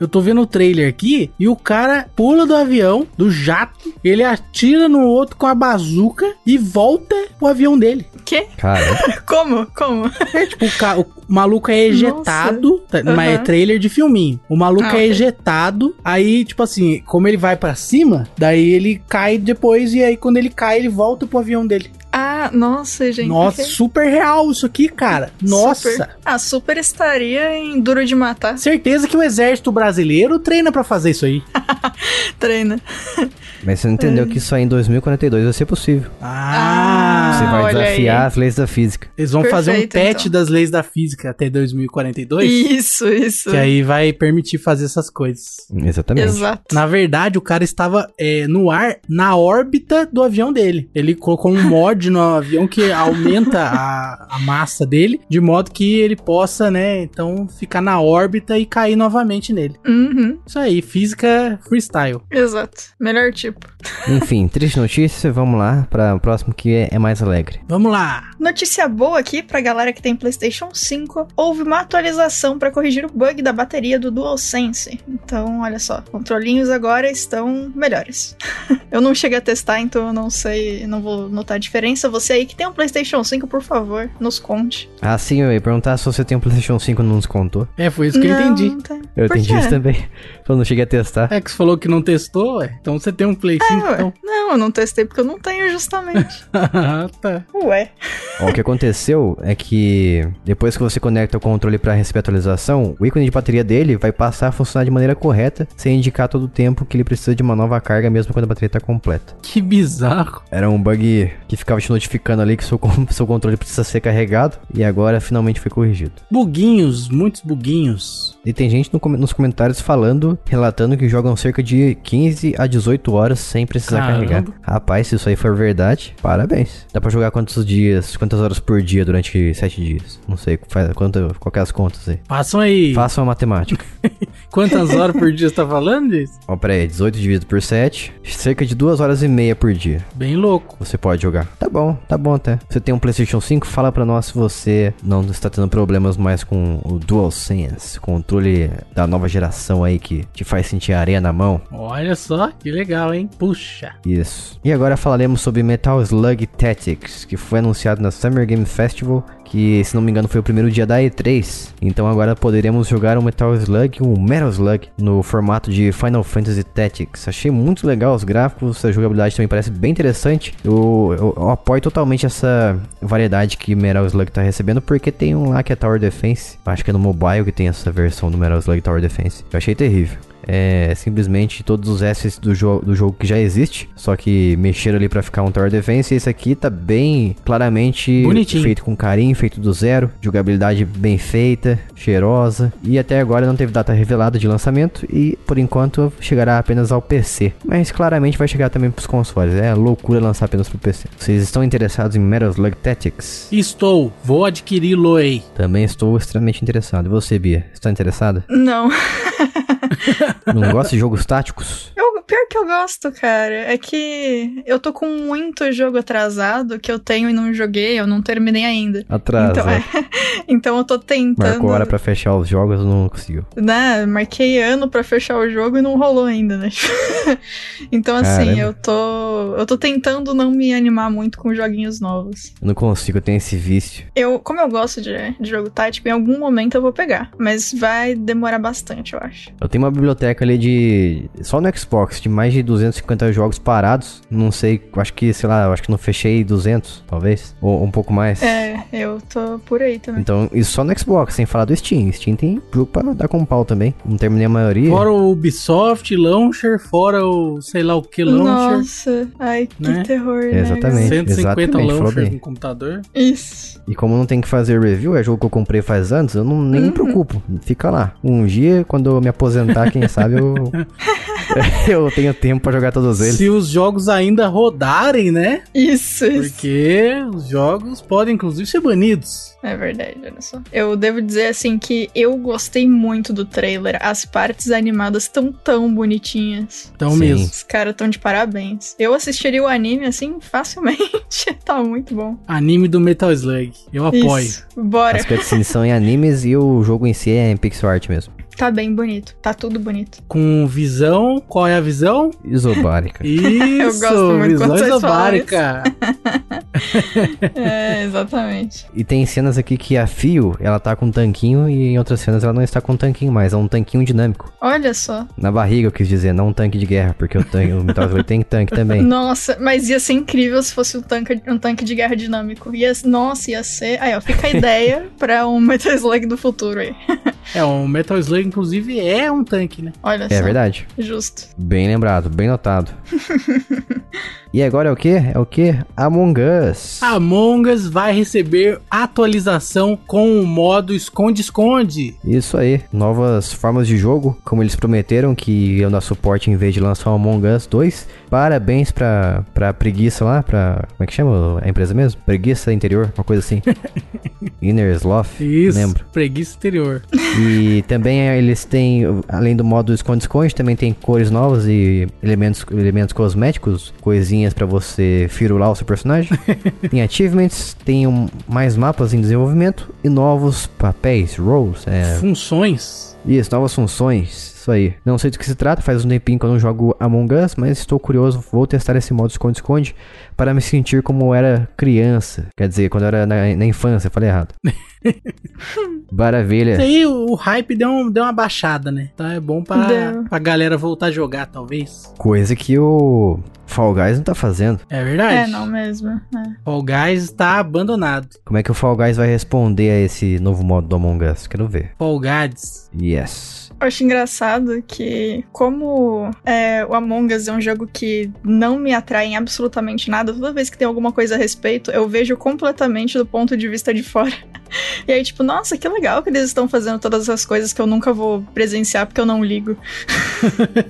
Eu tô vendo o trailer aqui e o cara pula do avião, do jato, ele atira no outro com a bazuca e volta o avião dele. Quê? Cara, Como? Como? É tipo, o, ca- o maluco é ejetado, tá- mas é trailer de filminho. O maluco Ah, é ok. ejetado, aí, tipo assim, como ele vai pra cima, daí ele cai depois e aí quando ele cai, ele volta pro avião dele. Ah, nossa, gente. Nossa, super real isso aqui, cara. Nossa. Super. Ah, super estaria em Duro de Matar. Certeza que o exército brasileiro treina pra fazer isso aí. Treina. mas você não entendeu que isso aí em 2042 vai ser possível. Ah, Você vai desafiar aí. as leis da física. Eles vão fazer um Perfeito, patch então. das leis da física até 2042. Isso, isso. Que aí vai permitir fazer essas coisas. Exatamente. Exato. Na verdade, o cara estava é, no ar, na órbita do avião dele. Ele colocou um mod no avião que aumenta a, a massa dele, de modo que ele possa, né, então ficar na órbita e cair novamente nele. Uhum. Isso aí, física freestyle. Exato. Melhor tipo. Enfim, triste notícia, vamos lá para o próximo que é, é mais alegre. Vamos lá. Notícia boa aqui pra galera que tem PlayStation 5. Houve uma atualização para corrigir o bug da bateria do DualSense. Então, olha só, controlinhos agora estão melhores. eu não cheguei a testar, então eu não sei, não vou notar a diferença. Você aí que tem um PlayStation 5, por favor, nos conte. Ah, sim, eu ia perguntar se você tem um PlayStation 5 e não nos contou. É, foi isso que eu Não, entendi. não tem. Eu Por entendi quê? isso também. Eu não cheguei a testar. É que você falou que não testou, ué. Então você tem um Play 5, Ué, então. Não, eu não testei porque eu não tenho justamente. Ah, tá. Ué. Ó, o que aconteceu é que depois que você conecta o controle para receber a atualização, o ícone de bateria dele vai passar a funcionar de maneira correta, sem indicar todo o tempo que ele precisa de uma nova carga, mesmo quando a bateria está completa. Que bizarro. Era um bug que ficava te notificando ali que seu, seu controle precisa ser carregado, e agora finalmente foi corrigido. Buguinhos, muitos buguinhos. E tem gente no com- nos comentários falando, relatando que jogam cerca de 15 a 18 horas sem precisar Caramba. carregar. Rapaz, se isso aí for verdade, parabéns. Dá pra jogar quantos dias, quantas horas por dia durante 7 dias? Não sei, faz, quanto, qual que é as contas aí. Façam aí. Façam a matemática. Quantas horas por dia você tá falando disso? Ó, pera aí, 18 dividido por 7, cerca de 2 horas e meia por dia. Bem louco. Você pode jogar. Tá bom, tá bom até. Você tem um PlayStation 5? Fala pra nós se você não está tendo problemas mais com o DualSense, controle da nova geração aí que te faz sentir areia na mão. Olha só, que legal, hein? Puxa. Isso. E agora falaremos sobre Metal Slug Tactics, que foi anunciado na Summer Game Festival, que se não me engano foi o primeiro dia da E3. Então agora poderemos jogar o Metal Slug, o Metal Slug, no formato de Final Fantasy Tactics. Achei muito legal os gráficos, a jogabilidade também parece bem interessante. Eu, eu- eu apoio totalmente essa variedade que Metal Slug tá recebendo, porque tem um lá que é Tower Defense. Acho que é no mobile que tem essa versão do Metal Slug Tower Defense. Eu achei terrível é simplesmente todos os assets do, jo do jogo que já existe, só que mexeram ali pra ficar um Tower Defense. E esse aqui tá bem claramente Bonitinho. feito com carinho, feito do zero, jogabilidade bem feita, cheirosa. E até agora não teve data revelada de lançamento e por enquanto chegará apenas ao PC. Mas claramente vai chegar também pros consoles. É loucura lançar apenas pro PC. Vocês estão interessados em Metal Slug Tactics? Estou. Vou adquiri-lo aí. Também estou extremamente interessado. E você, Bia? Está interessada? Não. Não gosta de jogos táticos? Eu, pior que eu gosto, cara. É que eu tô com muito jogo atrasado que eu tenho e não joguei, eu não terminei ainda. Atrasa. Então, é, então eu tô tentando. Marcou hora pra fechar os jogos, não conseguiu. Né, marquei ano pra fechar o jogo e não rolou ainda, né? então, assim, Caramba. eu tô. Eu tô tentando não me animar muito com joguinhos novos. Eu não consigo, eu tenho esse vício. Eu, como eu gosto de, de jogo tático, em algum momento eu vou pegar. Mas vai demorar bastante, eu acho. Eu tenho uma biblioteca ali de. Só no Xbox, de mais de 250 jogos parados. Não sei, acho que, sei lá, eu acho que não fechei 200, talvez. Ou um pouco mais. É, eu tô por aí também. Então, isso só no Xbox, sem falar do Steam. Steam tem jogo pra dar com pau também. Não terminei a maioria. Fora o Ubisoft Launcher, fora o sei lá o que Launcher. Nossa, ai, que Né? terror, né? Exatamente. 150 exatamente, launchers no computador. Isso. E como não tem que fazer review, é jogo que eu comprei faz anos, eu não, nem me Uhum. preocupo. Fica lá. Um dia, quando eu me aposentar, quem sabe eu. eu tenho tempo pra jogar todos eles. Se os jogos ainda rodarem, né? Isso, isso. Porque os jogos podem inclusive ser banidos. É verdade, olha só. Eu devo dizer assim que eu gostei muito do trailer. As partes animadas estão tão bonitinhas. Então Sim. mesmo. Os caras estão de parabéns. Eu assistiria o anime assim facilmente. tá muito bom. Anime do Metal Slug. Eu apoio. Isso. Bora. As cutscenes são em animes e o jogo em si é em pixel art mesmo. Tá bem bonito. Tá tudo bonito. Com visão. Qual é a visão? Isobárica. Isso, gosto muito visão isobárica. É, exatamente. E tem cenas aqui que a Fio, ela tá com um tanquinho e em outras cenas ela não está com um tanquinho mais, é um tanquinho dinâmico. Olha só. Na barriga eu quis dizer, não um tanque de guerra, porque o, tanque, o Metal Slug tem tanque também. Nossa, mas ia ser incrível se fosse um tanque, um tanque de guerra dinâmico. Ia, nossa, ia ser. Aí, ó, fica a ideia pra um Metal Slug do futuro aí. É, o Metal Slug, inclusive, é um tanque, né? Olha só. É verdade. Justo. Bem lembrado, bem notado. e agora é o que? É o que? Among Us. Among Us vai receber atualização com o modo esconde-esconde. Isso aí, novas formas de jogo, como eles prometeram que iam dar suporte em vez de lançar o Among Us 2. Parabéns pra, pra preguiça lá, pra. Como é que chama a empresa mesmo? Preguiça interior, uma coisa assim. Inner Sloth. Isso, Lembro. preguiça exterior. E também eh, eles têm, além do modo esconde-esconde, também tem cores novas e elementos, elementos cosméticos, coisinhas pra você firular o seu personagem. tem achievements, tem um- mais mapas em desenvolvimento e novos papéis, roles. É, Funções. isso, novas funções. Isso aí. Não sei do que se trata, faz um tempinho que eu não jogo Among Us, mas estou curioso. Vou testar esse modo esconde-esconde para me sentir como eu era criança. Quer dizer, quando eu era na, na infância, falei errado. Maravilha. Isso aí, o, o hype deu, um- deu uma baixada, né? Então é bom pra, Deu. pra galera voltar a jogar, talvez. Coisa que o Fall Guys não tá fazendo. É verdade? É, não mesmo. É. Fall Guys está abandonado. Como é que o Fall Guys vai responder a esse novo modo do Among Us? Quero ver. Fall Guys. Yes. Eu acho engraçado que, como é, o Among Us é um jogo que não me atrai em absolutamente nada, toda vez que tem alguma coisa a respeito, eu vejo completamente do ponto de vista de fora. E aí, tipo, nossa, que legal que eles estão fazendo todas essas coisas que eu nunca vou presenciar porque eu não ligo.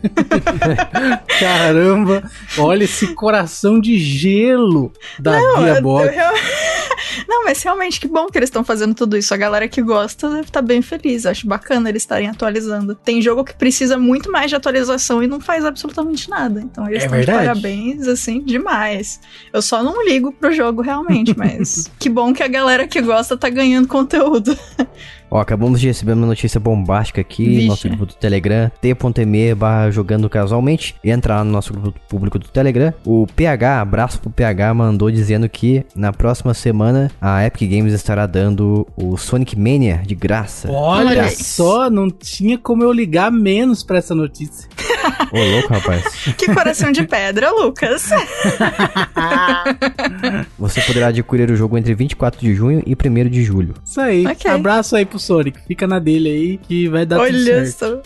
Caramba, olha esse coração de gelo da Bia eu- Bock. eu Não, mas realmente que bom que eles estão fazendo tudo isso. A galera que gosta deve estar bem feliz. Acho bacana eles estarem atualizando. Tem jogo que precisa muito mais de atualização e não faz absolutamente nada. Então eles É estão de verdade. parabéns, assim, demais. Eu só não ligo pro jogo realmente, mas que bom que a galera que gosta tá ganhando conteúdo. Ó, acabamos de receber uma notícia bombástica aqui Vixe. no nosso grupo do Telegram, t.me barra jogando casualmente. Entra lá no nosso grupo público do Telegram. O PH, abraço pro PH, mandou dizendo que na próxima semana a Epic Games estará dando o Sonic Mania de graça. Olha Olha só, não tinha como eu ligar menos pra essa notícia. Ô, louco, rapaz. que coração de pedra, Lucas. Você poderá adquirir o jogo entre 24 de junho e 1 de julho. Isso aí. Ok. Abraço aí pro Sonic. Fica na dele aí que vai dar tudo Olha certo. só.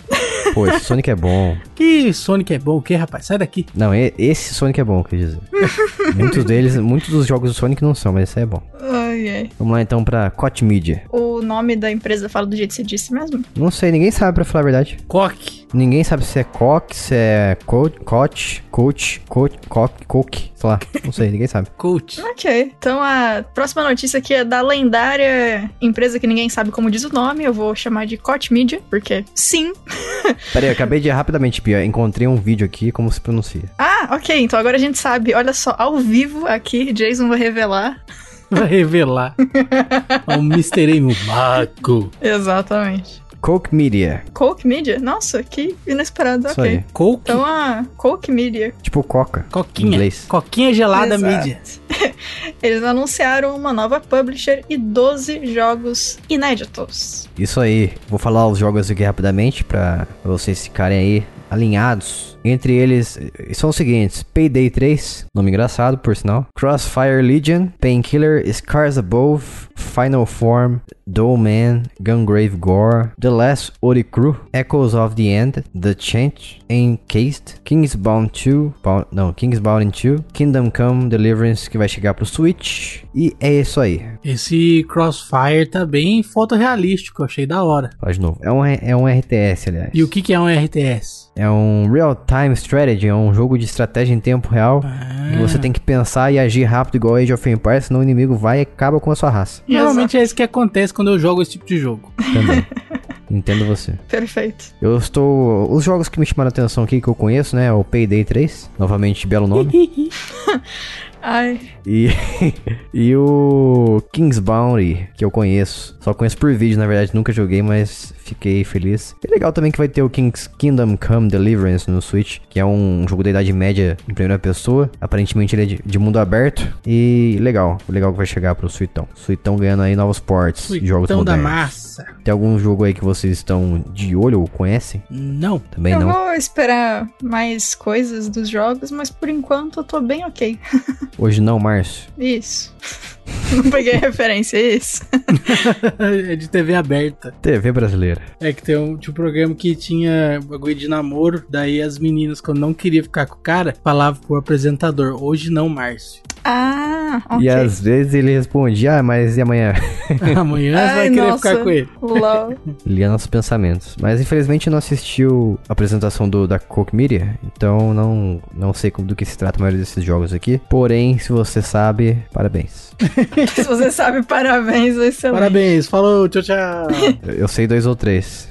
Pô, esse Sonic é bom. Que Sonic é bom, o que, rapaz? Sai daqui. Não, esse Sonic é bom, quer dizer. muitos deles, muitos dos jogos do Sonic não são, mas esse aí é bom. Ai, ai. Vamos lá então pra Koch Media. O nome da empresa fala do jeito que você disse mesmo? Não sei, ninguém sabe pra falar a verdade. Coque. Ninguém sabe se é Koch, se é Coach, Coach, Coach, Coach, Coach, Coach, sei lá. Não sei, ninguém sabe. Coach. Ok, então a próxima notícia aqui é da lendária empresa que ninguém sabe como diz o nome. Eu vou chamar de Koch Media, porque sim. Pera aí, eu acabei de rapidamente, Pia. Encontrei um vídeo aqui, como se pronuncia. Ah, ok, então agora a gente sabe. Olha só, ao vivo aqui, Jason vai revelar. Vai revelar. o Mr. M, o mago. Exatamente. Coke Media. Coke Media? Nossa, que inesperado, Isso ok. aí. Coke. Então a Coke Media, Tipo Coca. Coquinha. Inglês. Coquinha gelada Exato. mídia. eles anunciaram uma nova publisher e 12 jogos inéditos. Isso aí. Vou falar os jogos aqui rapidamente pra vocês ficarem aí alinhados. Entre eles são os seguintes: Payday 3, nome engraçado por sinal. Crossfire Legion, Painkiller, Scars Above, Final Form, Dollman, Gungrave Gore, The Last Ori Crew, Echoes of the End, The Change, Encased, Kingsbound 2, Bound- não, Kingsbound 2, Kingdom Come Deliverance que vai chegar pro Switch. E é isso aí. Esse Crossfire tá bem fotorrealístico, achei da hora. Fala de novo. É um, é um RTS, aliás. E o que, que é um RTS? É um real-time strategy, é um jogo de estratégia em tempo real. E você tem que pensar e agir rápido igual Age of Empires, senão o inimigo vai e acaba com a sua raça. Normalmente é isso que acontece quando eu jogo esse tipo de jogo. Também. Entendo você. Perfeito. Eu estou. Os jogos que me chamaram a atenção aqui que eu conheço, né? é O Payday 3. Novamente, belo nome. Ai, E, e o King's Bounty, que eu conheço. Só conheço por vídeo, na verdade, nunca joguei, mas fiquei feliz. E legal também que vai ter o King's Kingdom Come Deliverance no Switch, que é um jogo da Idade Média em primeira pessoa. Aparentemente ele é de, de mundo aberto. E legal, legal que vai chegar pro Suitão. Suitão ganhando aí novos ports de jogos Suitão da modernos. massa. Tem algum jogo aí que vocês estão de olho ou conhecem? Não. Também eu não. vou esperar mais coisas dos jogos, mas por enquanto eu tô bem ok. Hoje não, Márcio. Isso. Não peguei a referência, isso. é de TV aberta. TV brasileira. É que tem um, tinha um programa que tinha bagulho de namoro, daí as meninas, quando não queria ficar com o cara, falavam pro apresentador, hoje não, Márcio. Ah, ok. E às vezes ele respondia, ah, mas e amanhã? Amanhã você vai Ai, querer nossa. ficar com ele. Lol. Lia nossos pensamentos. Mas infelizmente não assistiu a apresentação do, da Coke Media, então não, não sei como, do que se trata a maioria desses jogos aqui. Porém, se você sabe, parabéns. Se você sabe, parabéns, excelente. Parabéns, falou, tchau, tchau. Eu, sei dois ou três.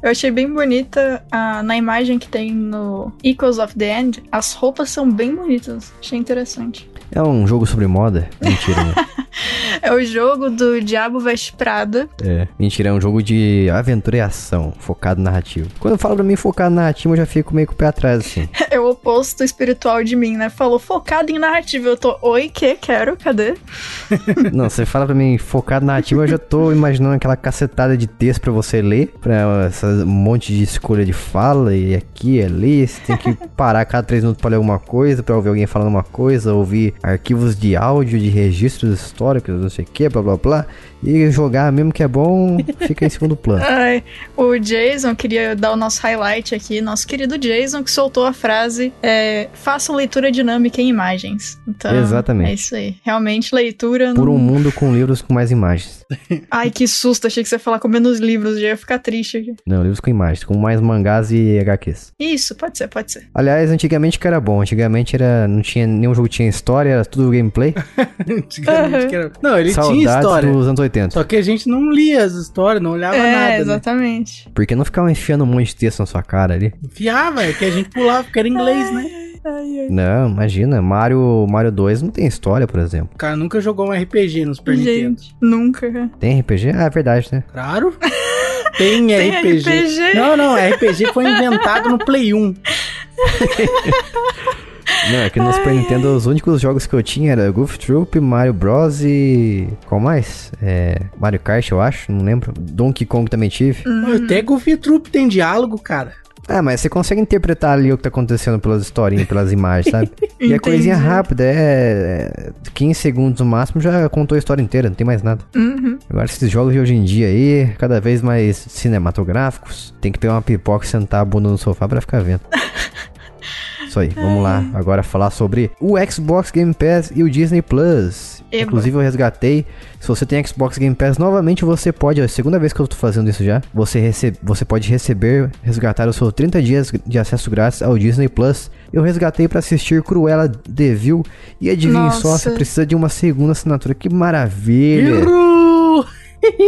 Eu achei bem bonita na imagem que tem no Equals of the End. As roupas são bem bonitas. Achei interessante. É um jogo sobre moda? Mentira, né? É o jogo do Diabo Veste Prada. É. Mentira, é um jogo de aventura e ação, focado narrativo. Quando fala pra mim focado narrativo, eu já fico meio com o pé atrás, assim. É o oposto espiritual de mim, né? Falou focado em narrativa. Eu tô, oi, que? Quero, cadê? Não, você fala pra mim focado na narrativa, eu já tô imaginando aquela cacetada de texto pra você ler, pra um monte de escolha de fala, e aqui ali, você tem que parar cada três minutos pra ler alguma coisa, pra ouvir alguém falando uma coisa, ouvir arquivos de áudio, de registros históricos, não sei o que, blá blá blá, e jogar mesmo que é bom, fica em segundo plano. Ai, o Jason, queria dar o nosso highlight aqui, nosso querido Jason, que soltou a frase: é, faça leitura dinâmica em imagens. Então, Exatamente. É isso aí. Realmente, leitura. Por não- um mundo com livros com mais imagens. Ai, que susto. Achei que você ia falar com menos livros, já ia ficar triste aqui. Não, livros com imagens, com mais mangás e HQs. Isso, pode ser, pode ser. Aliás, antigamente que era bom, antigamente era, não tinha nenhum jogo que tinha história, era tudo gameplay. Antigamente que era- Não, ele tinha Saudades história. dos anos 80. Só que a gente não lia as histórias, não olhava é, nada. Né? exatamente. Porque não ficava enfiando um monte de texto na sua cara ali. Enfiava, é que a gente pulava, porque era inglês, né? Ai, ai. Não, imagina, Mario, Mario 2 não tem história, por exemplo. O cara nunca jogou um RPG no Super Nintendo. Gente, nunca. Tem RPG? Ah, é verdade, né? Claro. Tem, Tem RPG. RPG? Não, não, RPG foi inventado no Play 1. Não, é que no Super Nintendo os únicos jogos que eu tinha era Goof Troop, Mario Bros e... Qual mais? É... Mario Kart, eu acho, não lembro. Donkey Kong também tive. Até Goofy Troop tem diálogo, cara. Ah, mas você consegue interpretar ali o que tá acontecendo pelas historinhas, pelas imagens, sabe? E é coisinha rápida, é... é 15 segundos no máximo já contou a história inteira, não tem mais nada. Uhum. Agora esses jogos de hoje em dia aí, cada vez mais cinematográficos, tem que pegar uma pipoca e sentar a bunda no sofá pra ficar vendo. Isso aí, vamos lá agora falar sobre o Xbox Game Pass e o Disney Plus. Eba. Inclusive eu resgatei. Se você tem Xbox Game Pass, novamente você pode, é a segunda vez que eu tô fazendo isso já, você, recebe, você pode receber, resgatar os seus 30 dias de acesso grátis ao Disney Plus. Eu resgatei pra assistir Cruella de Vil e adivinhe só, Nossa. você precisa de uma segunda assinatura. Que maravilha!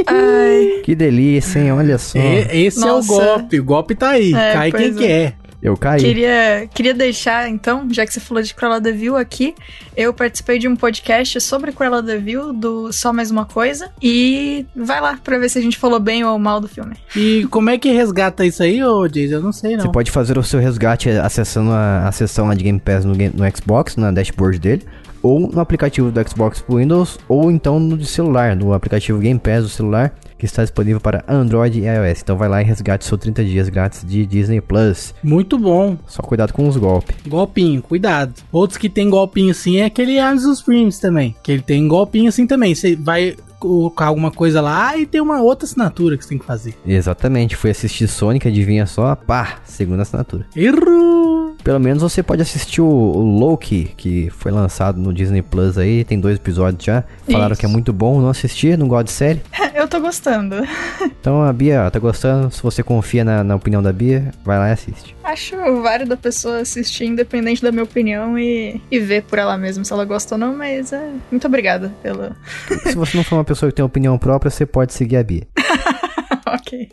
Ai. Que delícia, hein? Olha só. E- esse é o Nossa. golpe. O golpe tá aí. É, Cai quem é. quer. Eu caí. Queria, queria deixar, então, já que você falou de Cruella de Vil aqui, eu participei de um podcast sobre Cruella de Vil, do Só Mais Uma Coisa, e vai lá pra ver se a gente falou bem ou mal do filme. E como é que resgata isso aí, ô Jason? Eu não sei, não. Você pode fazer o seu resgate acessando a, a seção lá de Game Pass no, no Xbox, na dashboard dele, ou no aplicativo do Xbox pro Windows, ou então no de celular, no aplicativo Game Pass do celular, que está disponível para Android e iOS. Então vai lá e resgate seu 30 dias grátis de Disney Plus. Muito bom. Só cuidado com os golpes. Golpinho, cuidado. Outros que tem golpinho assim é aquele Amazon Primes também. Que ele tem golpinho assim também. Você vai colocar alguma coisa lá e tem uma outra assinatura que você tem que fazer. Exatamente, fui assistir Sonic, adivinha só, pá, segunda assinatura. Errou! Pelo menos você pode assistir o, o Loki, que foi lançado no Disney Plus aí, tem dois episódios já. Falaram Isso. que é muito bom, não assisti, não gosto de série. Eu tô gostando. Então a Bia, tá gostando? Se você confia na, na opinião da Bia, vai lá e assiste. Acho válido a pessoa assistir, independente da minha opinião, e, e ver por ela mesma se ela gosta ou não, mas é. Muito obrigada pela. Se você não for uma pessoa que tem opinião própria, você pode seguir a Bia. ok.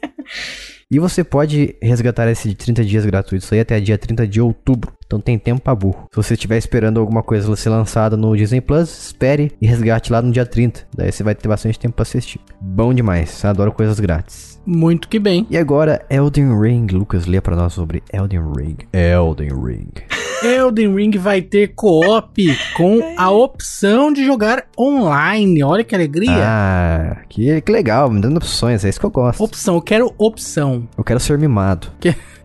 E você pode resgatar esse de 30 dias gratuitos aí até dia 30 de outubro. Então tem tempo pra burro. Se você estiver esperando alguma coisa ser lançada no Disney Plus, espere e resgate lá no dia 30. Daí você vai ter bastante tempo pra assistir. Bom demais, adoro coisas grátis. Muito que bem. E agora, Elden Ring. Lucas, lê pra nós sobre Elden Ring. Elden Ring. Elden Ring vai ter co-op com a opção de jogar online. Olha que alegria. Ah, que, que legal, me dando opções, é isso que eu gosto. Opção, eu quero opção. Eu quero ser mimado.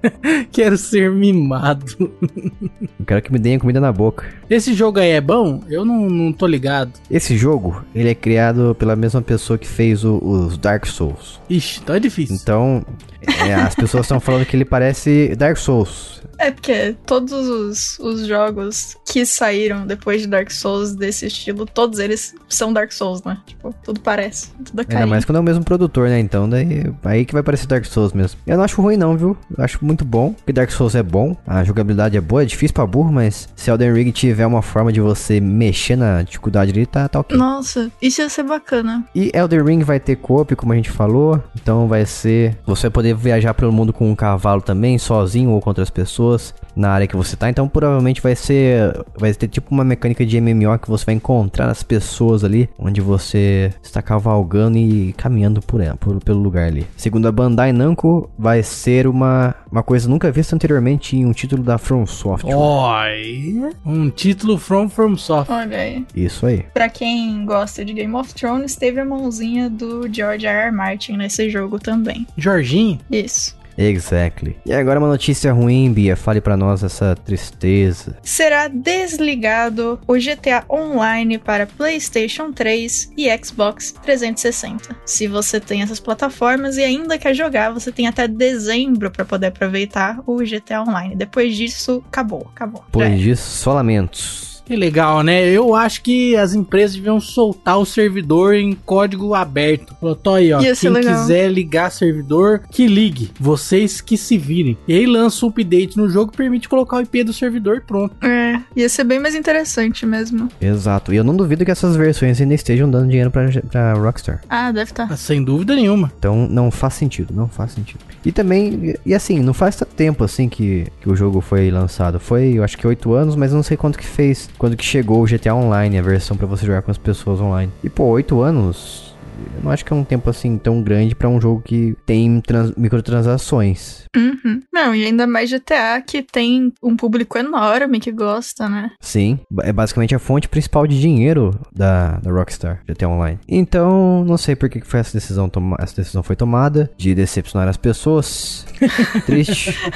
Quero ser mimado. Eu quero que me deem comida na boca. Esse jogo aí é bom? Eu não, não tô ligado. Esse jogo, ele é criado pela mesma pessoa que fez o- os Dark Souls. Ixi, então é difícil. Então, É, as pessoas estão falando que ele parece Dark Souls. É porque todos os, os jogos que saíram depois de Dark Souls desse estilo, todos eles são Dark Souls, né? Tipo, tudo parece. Tudo é Ainda mais quando é o mesmo produtor, né? Então, daí aí que vai parecer Dark Souls mesmo. Eu não acho ruim, não, viu? Eu acho muito bom. Porque Dark Souls é bom, a jogabilidade é boa, é difícil pra burro, mas se Elden Ring tiver uma forma de você mexer na dificuldade ali, tá, tá ok. Nossa, isso ia ser bacana. E Elden Ring vai ter co-op, como a gente falou. Então vai ser. Você vai poder viajar pelo mundo com um cavalo também, sozinho ou com outras pessoas. Na área que você tá. Então provavelmente vai ser. Vai ter tipo uma mecânica de MMO que você vai encontrar as pessoas ali. Onde você está cavalgando e caminhando por, ela, por pelo lugar ali. Segundo a Bandai Namco, vai ser uma, uma coisa nunca vista anteriormente em um título da From Software. Oi. Um título From From Soft. Olha aí. Isso aí. Pra quem gosta de Game of Thrones, teve a mãozinha do George R. R. Martin nesse jogo também. Jorginho. Isso. Exactly. E agora uma notícia ruim, Bia. Fale pra nós essa tristeza. Será desligado o GTA Online para PlayStation 3 e Xbox 360. Se você tem essas plataformas e ainda quer jogar, você tem até dezembro para poder aproveitar o GTA Online. Depois disso, acabou, acabou. Já Pois era. disso, só lamentos. Que legal, né? Eu acho que as empresas deviam soltar o servidor em código aberto. Falou, tô aí, ó. Quem legal. quiser ligar servidor, que ligue. Vocês que se virem. E aí lança um update no jogo que permite colocar o IP do servidor e pronto. É, ia ser bem mais interessante mesmo. Exato. E eu não duvido que essas versões ainda estejam dando dinheiro pra, pra Rockstar. Ah, deve estar. Mas Sem dúvida nenhuma. Então não faz sentido, não faz sentido. E também, e- assim, não faz tanto tempo assim que, que o jogo foi lançado. Foi, eu acho que 8 anos, mas eu não sei quanto que fez, quando que chegou o GTA Online, a versão pra você jogar com as pessoas online. E pô, 8 anos, eu não acho que é um tempo assim tão grande pra um jogo que tem trans- microtransações. Uhum. Não, e ainda mais GTA que tem um público enorme que gosta, né? Sim, é basicamente a fonte principal de dinheiro da, da Rockstar, GTA Online. Então, não sei por que que foi essa decisão toma essa decisão foi tomada de decepcionar as pessoas. Triste.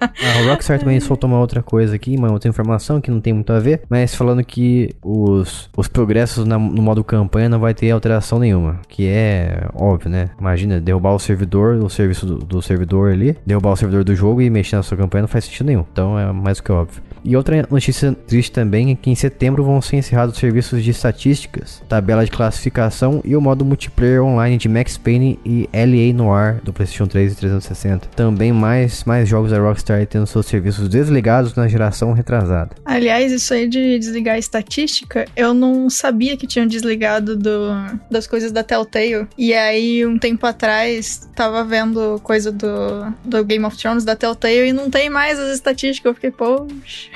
A Rockstar também soltou uma outra coisa aqui, uma outra informação que não tem muito a ver, mas falando que os, os progressos na- no modo campanha não vai ter alteração nenhuma, que é óbvio, né? Imagina, derrubar o servidor, o serviço do, do servidor ali, derrubar o servidor do jogo e mexer na sua campanha não faz sentido nenhum, então é mais do que óbvio. E outra notícia triste também é que em setembro vão ser encerrados os serviços de estatísticas, tabela de classificação e o modo multiplayer online de Max Payne e LA Noir do PlayStation 3 e 360. Também mais, mais jogos da Rockstar tendo seus serviços desligados na geração retrasada. Aliás, isso aí de desligar a estatística, eu não sabia que tinham desligado do, das coisas da Telltale. E aí, um tempo atrás, tava vendo coisa do, do Game of Thrones da Telltale e não tem mais as estatísticas. Eu fiquei, poxa.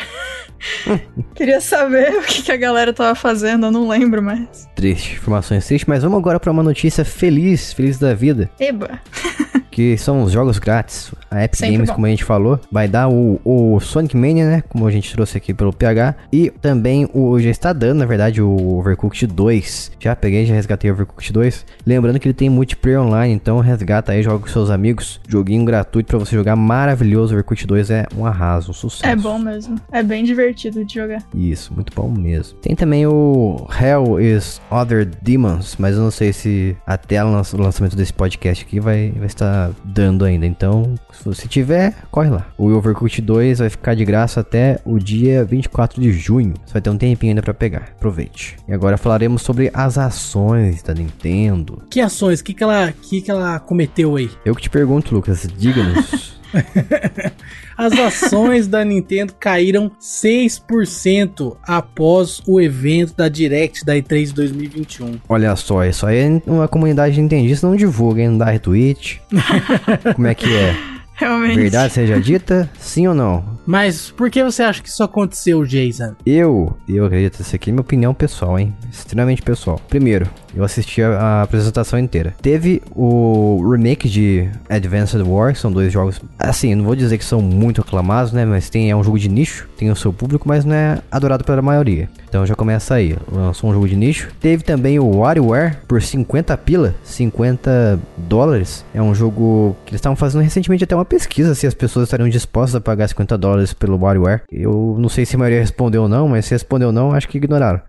Queria saber o que, que a galera tava fazendo, eu não lembro mais. Triste, informações tristes, mas vamos agora para uma notícia feliz, feliz da vida, Eba. que são os jogos grátis. A Epic Sempre Games, bom. como a gente falou, vai dar o, o Sonic Mania, né? Como a gente trouxe aqui pelo PH. E também o já está dando, na verdade, o Overcooked 2. Já peguei, já resgatei o Overcooked 2. Lembrando que ele tem multiplayer online, então resgata aí, joga com seus amigos. Joguinho gratuito para você jogar, maravilhoso. O Overcooked 2 é um arraso, um sucesso. É bom mesmo. É bem divertido de jogar. Isso, muito bom mesmo. Tem também o Hell is Other Demons, mas eu não sei se até o lança- o lançamento desse podcast aqui vai, vai estar dando ainda. Então, se você tiver, corre lá. O Overcooked 2 vai ficar de graça até o dia 24 de junho. Você vai ter um tempinho ainda pra pegar. Aproveite. E agora falaremos sobre as ações da Nintendo. Que ações? O que, que, ela, que, que ela cometeu aí? Eu que te pergunto, Lucas, diga-nos. As ações da Nintendo caíram 6% após o evento da Direct da E3 de 2021. Olha só, isso aí é uma comunidade nintendista não divulga, hein? Não dá retweet. Como é que é? Realmente. Verdade seja dita, sim ou não? Mas por que você acha que isso aconteceu, Jason? Eu, eu acredito, isso aqui é minha opinião pessoal, hein? Extremamente pessoal. Primeiro, eu assisti a, a apresentação inteira. Teve o remake de Advanced War, são dois jogos. Assim, não vou dizer que são muito aclamados, né? Mas tem, é um jogo de nicho, tem o seu público, mas não é adorado pela maioria. Então já começa aí. Lançou um jogo de nicho. Teve também o WarioWare por 50 pila, 50 dólares. É um jogo que eles estavam fazendo recentemente até uma pesquisa se as pessoas estariam dispostas a pagar 50 dólares pelo WarioWare. Eu não sei se a maioria respondeu ou não, mas se respondeu não, acho que ignoraram.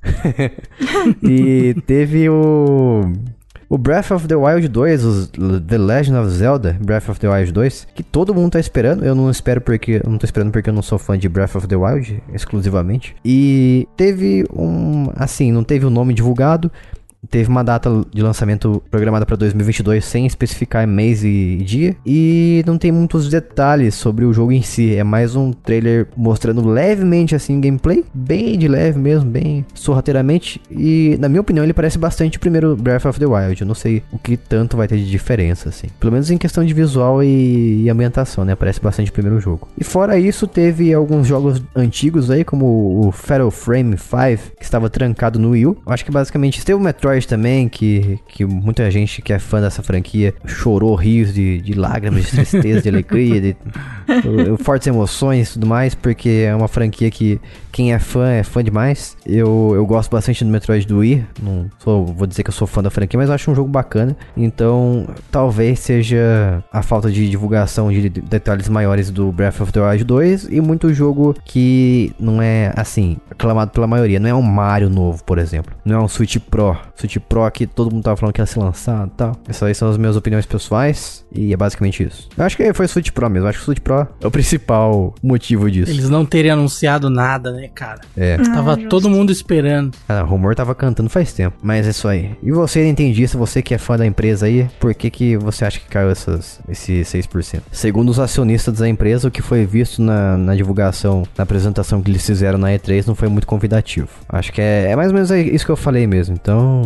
e teve o O Breath of the Wild 2, os The Legend of Zelda, Breath of the Wild 2, que todo mundo tá esperando. Eu não espero porque eu não tô esperando porque eu não sou fã de Breath of the Wild exclusivamente. E teve um, assim, não teve o um nome divulgado, teve uma data de lançamento programada para 2022 sem especificar mês e dia e não tem muitos detalhes sobre o jogo em si. É mais um trailer mostrando levemente assim gameplay, bem de leve mesmo, bem sorrateiramente e na minha opinião ele parece bastante o primeiro Breath of the Wild. Eu não sei o que tanto vai ter de diferença assim. Pelo menos em questão de visual e, e ambientação, né? Parece bastante o primeiro jogo. E fora isso, teve alguns jogos antigos aí como o Fatal Frame 5 que estava trancado no Wii U. Eu acho que basicamente teve o Metroid Metroid também, que, que muita gente que é fã dessa franquia chorou rios de, de lágrimas, de tristeza, de alegria, de, de, fortes emoções e tudo mais, porque é uma franquia que quem é fã é fã demais. Eu, eu gosto bastante do Metroid do Wii, não sou, vou dizer que eu sou fã da franquia, mas acho um jogo bacana. Então, talvez seja a falta de divulgação de detalhes maiores do Breath of the Wild 2 e muito jogo que não é assim, aclamado pela maioria. Não é um Mario novo, por exemplo. Não é um Switch Pro. Switch Pro que todo mundo tava falando que ia ser lançado e tal. Essas aí são as minhas opiniões pessoais e é basicamente isso. Eu acho que foi o Switch Pro mesmo. Eu acho que o Switch Pro é o principal motivo disso. Eles não teriam anunciado nada, né, cara? É. Ah, tava justo. todo mundo esperando. Ah, o rumor tava cantando faz tempo. Mas é isso aí. E você, entendista, você que é fã da empresa aí, por que que você acha que caiu essas, esse 6%? Segundo os acionistas da empresa, o que foi visto na, na divulgação, na apresentação que eles fizeram na E3 não foi muito convidativo. Acho que é, é mais ou menos isso que eu falei mesmo. Então,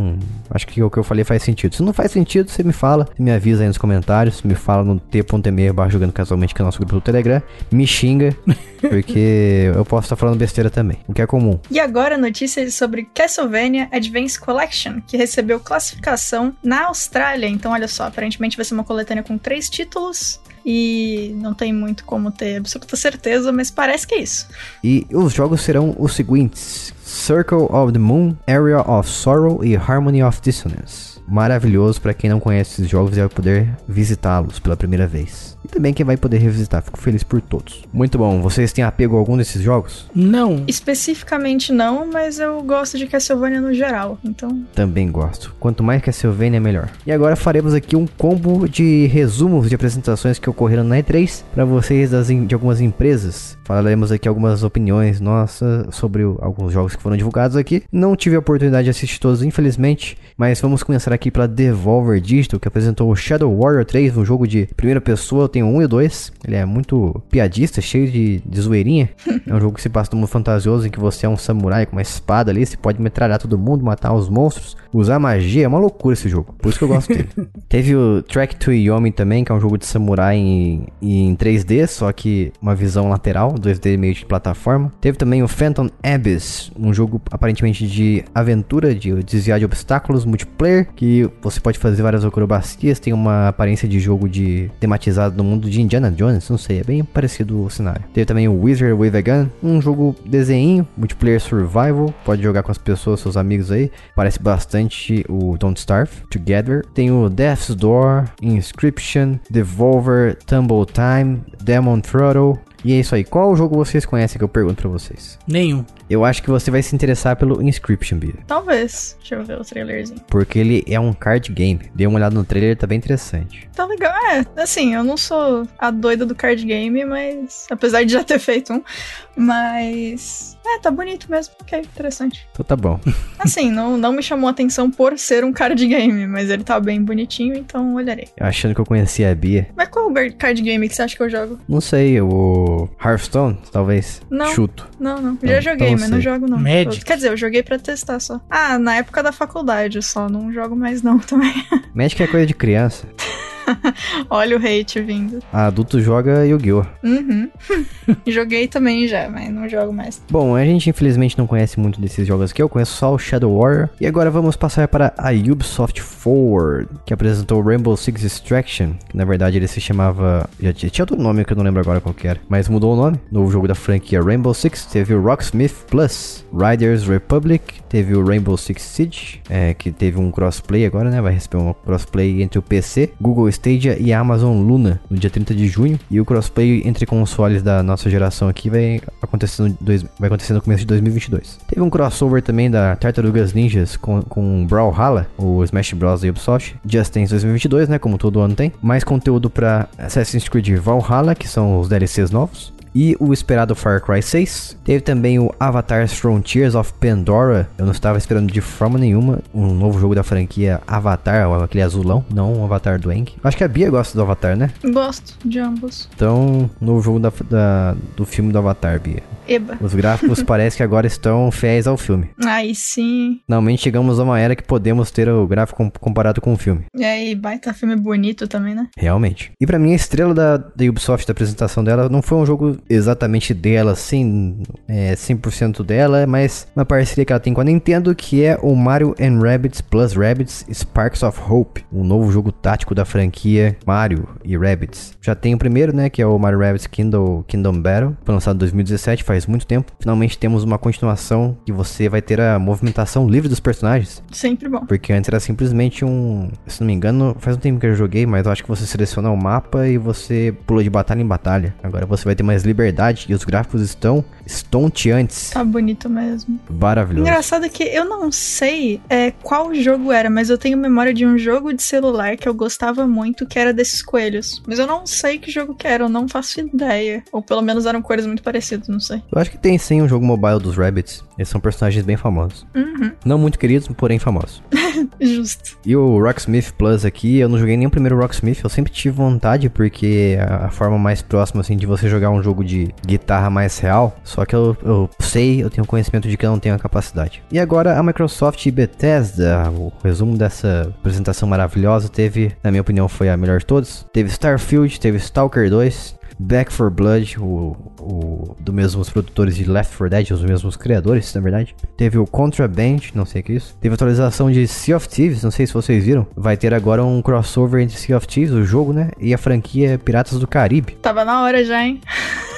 acho que o que eu falei faz sentido. Se não faz sentido, você me fala, me avisa aí nos comentários, me fala no t.me barra jogando casualmente, que é o nosso grupo do Telegram, me xinga, porque eu posso estar falando besteira também, o que é comum. E agora notícias sobre Castlevania Advance Collection, que recebeu classificação na Austrália. Então, olha só, aparentemente vai ser uma coletânea com três títulos e não tem muito como ter absoluta certeza, mas parece que é isso. E os jogos serão os seguintes: Circle of the Moon, Area of Sorrow e Harmony of Dissonance maravilhoso para quem não conhece esses jogos e vai poder visitá-los pela primeira vez. E também quem vai poder revisitar. Fico feliz por todos. Muito bom. Vocês têm apego a algum desses jogos? Não. Especificamente não, mas eu gosto de Castlevania no geral, então. Também gosto. Quanto mais Castlevania, melhor. E agora faremos aqui um combo de resumos de apresentações que ocorreram na E3 para vocês das, de algumas empresas. Falaremos aqui algumas opiniões nossas sobre o, alguns jogos que foram divulgados aqui. Não tive a oportunidade de assistir todos, infelizmente, mas vamos começar aqui pela Devolver Digital, que apresentou o Shadow Warrior 3, um jogo de primeira pessoa. Eu tenho um e dois. Ele é muito piadista, cheio de, de zoeirinha. é um jogo que se passa no mundo fantasioso em que você é um samurai com uma espada ali. Você pode metralhar todo mundo, matar os monstros, usar magia. É uma loucura esse jogo. Por isso que eu gosto dele. Teve o Track to Yomi também, que é um jogo de samurai em, em 3D, só que uma visão lateral, 2D meio de plataforma. Teve também o Phantom Abyss, um jogo aparentemente de aventura, de desviar de obstáculos, multiplayer, que você pode fazer várias acrobacias, tem uma aparência de jogo de tematizado no mundo de Indiana Jones, não sei, é bem parecido o cenário. Teve também o Wizard with a Gun, um jogo desenho, multiplayer survival, pode jogar com as pessoas, seus amigos aí, parece bastante o Don't Starve Together. Tem o Death's Door, Inscription, Devolver, Tumble Time, Demon Throttle, e é isso aí. Qual jogo vocês conhecem que eu pergunto pra vocês? Nenhum. Eu acho que você vai se interessar pelo Inscription, Bia. Talvez. Deixa eu ver o trailerzinho. Porque ele é um card game. Dê uma olhada no trailer, tá bem interessante. Tá legal. É, assim, eu não sou a doida do card game, mas. Apesar de já ter feito um. Mas. É, tá bonito mesmo. Ok, interessante. Então tá bom. Assim, não, não me chamou a atenção por ser um card game, mas ele tá bem bonitinho, então olharei. Eu achando que eu conhecia a Bia. Mas qual o card game que você acha que eu jogo? Não sei, o Hearthstone, talvez. Não. Chuto. Não, não. Já joguei, então mas não jogo não. Magic. Quer dizer, eu joguei pra testar só. Ah, na época da faculdade só, não jogo mais não também. Magic é coisa de criança. Olha o hate vindo. A adulto joga Yu-Gi-Oh! Uhum. Joguei também já, mas não jogo mais. Bom, a gente infelizmente não conhece muito desses jogos aqui. Eu conheço só o Shadow Warrior. E agora vamos passar para a Ubisoft Forward, que apresentou Rainbow Six Extraction. Que na verdade ele se chamava. Já tinha outro nome que eu não lembro agora qual era. Mas mudou o nome. Novo jogo da franquia Rainbow Six. Teve o Rocksmith Plus, Riders Republic. Teve o Rainbow Six Siege, é, que teve um crossplay agora, né? Vai receber um crossplay entre o PC, Google Stadia e Amazon Luna no dia 30 de junho. E o crossplay entre consoles da nossa geração aqui vai acontecer no, dois, vai acontecer no começo de 2022. Teve um crossover também da Tartarugas Ninjas com, com Brawlhalla, o Smash Bros. da Ubisoft. Just Dance 2022, né? Como todo ano tem. Mais conteúdo para Assassin's Creed Valhalla, que são os DLCs novos e o esperado Far Cry 6. Teve também o Avatar Frontiers of Pandora. Eu não estava esperando de forma nenhuma um novo jogo da franquia Avatar, aquele azulão, não o Avatar do Eng. Acho que a Bia gosta do Avatar, né? Gosto de ambos. Então, novo jogo da, da, do filme do Avatar, Bia. Eba. Os gráficos parece que agora estão fiéis ao filme. Aí sim. Finalmente chegamos a uma era que podemos ter o gráfico comparado com o filme. E aí, baita filme bonito também, né? Realmente. E para mim, a estrela da, da Ubisoft, da apresentação dela, não foi um jogo exatamente dela, assim, é, 100% dela, mas uma parceria que ela tem com a Nintendo, que é o Mario and Rabbids Plus Rabbids Sparks of Hope, um novo jogo tático da franquia Mario e Rabbids. Já tem o primeiro, né, que é o Mario Rabbids Kingdom, Kingdom Battle, foi lançado em 2017, faz muito tempo. Finalmente temos uma continuação que você vai ter a movimentação livre dos personagens. Sempre bom. Porque antes era simplesmente um, se não me engano, faz um tempo que eu joguei, mas eu acho que você seleciona o mapa e você pula de batalha em batalha. Agora você vai ter mais liberdade e os gráficos estão estonteantes. Tá bonito mesmo. Maravilhoso. Engraçado que eu não sei é, qual jogo era, mas eu tenho memória de um jogo de celular que eu gostava muito, que era desses coelhos. Mas eu não sei que jogo que era, eu não faço ideia. Ou pelo menos eram cores muito parecidas, não sei. Eu acho que tem sim um jogo mobile dos Rabbits. Eles são personagens bem famosos. Uhum. Não muito queridos, porém famosos. Justo. E o Rocksmith Plus aqui, eu não joguei nem o primeiro Rocksmith, eu sempre tive vontade, porque a forma mais próxima, assim, de você jogar um jogo de guitarra mais real. Só que eu, eu sei, eu tenho conhecimento de que eu não tenho a capacidade. E agora a Microsoft e Bethesda, o resumo dessa apresentação maravilhosa, teve, na minha opinião, foi a melhor de todos. Teve Starfield, teve Stalker 2, Back for Blood, o, o do mesmos produtores de Left 4 Dead, os mesmos criadores, na verdade. Teve o Contraband, não sei o que é isso. Teve atualização de Sea of Thieves, não sei se vocês viram. Vai ter agora um crossover entre Sea of Thieves, o jogo, né? E a franquia Piratas do Caribe. Tava na hora já, hein?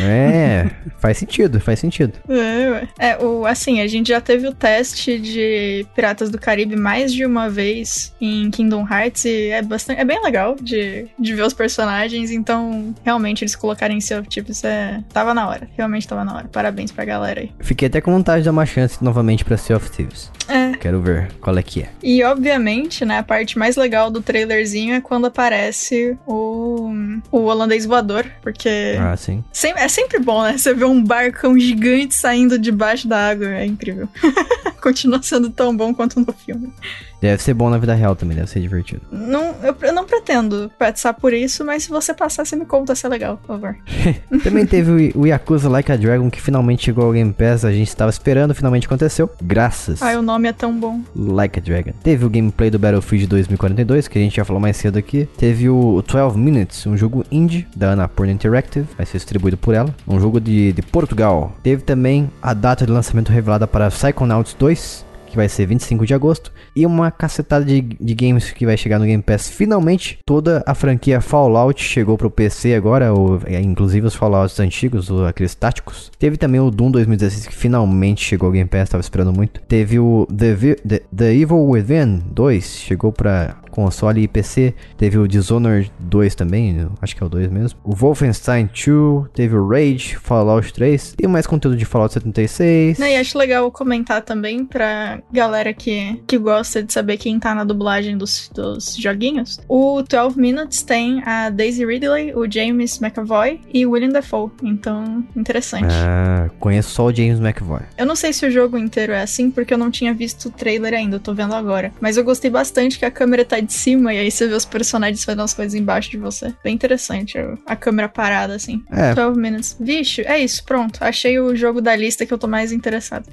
É, faz sentido, faz sentido. É. É, o, assim, a gente já teve o teste de Piratas do Caribe mais de uma vez em Kingdom Hearts e é, bastante, é bem legal de, de ver os personagens, então realmente eles colocarem Sea of Thieves é, tava na hora, realmente tava na hora. Parabéns pra galera aí. Fiquei até com vontade de dar uma chance novamente pra Sea of Thieves. É. Quero ver qual é que é. E obviamente, né, a parte mais legal do trailerzinho é quando aparece o, o holandês voador, porque Ah, sim. Sem- É sempre bom, né? Você vê um barcão gigante saindo debaixo da água. É incrível. Continua sendo tão bom quanto no filme. Deve ser bom na vida real também, deve ser divertido. Não, eu, eu não pretendo passar por isso, mas se você passar, você me conta se é legal, por favor. Também teve o, o Yakuza Like a Dragon, que finalmente chegou ao Game Pass. A gente estava esperando, finalmente aconteceu. Graças. Ai, o nome é tão bom. Like a Dragon. Teve o gameplay do Battlefield 2042, que a gente já falou mais cedo aqui. Teve o 12 Minutes, um jogo indie da Annapurna Interactive, vai ser distribuído por ela. Um jogo de, de Portugal. Teve também a data de lançamento revelada para Psychonauts 2, que vai ser 25 de agosto. E uma cacetada de, de games que vai chegar no Game Pass. Finalmente, toda a franquia Fallout chegou pro PC agora, ou, é, inclusive os Fallouts antigos, ou aqueles táticos. Teve também o Doom 2016, que finalmente chegou ao Game Pass, tava esperando muito. Teve o The, Vi- The, The Evil Within 2, chegou pra console e PC. Teve o Dishonored 2 também, acho que é o 2 mesmo. O Wolfenstein 2, teve o Rage, Fallout 3. Tem mais conteúdo de Fallout 76. Né, E acho legal comentar também pra galera que, que gosta de saber quem tá na dublagem dos, dos joguinhos. O 12 Minutes tem a Daisy Ridley, o James McAvoy e o William Dafoe. Então, interessante. Ah, conheço só o James McAvoy. Eu não sei se o jogo inteiro é assim, porque eu não tinha visto o trailer ainda, eu tô vendo agora. Mas eu gostei bastante que a câmera tá de cima e aí você vê os personagens fazendo as coisas embaixo de você. Bem interessante a câmera parada assim. É. 12 minutes. Vixe, é isso, pronto. Achei o jogo da lista que eu tô mais interessado.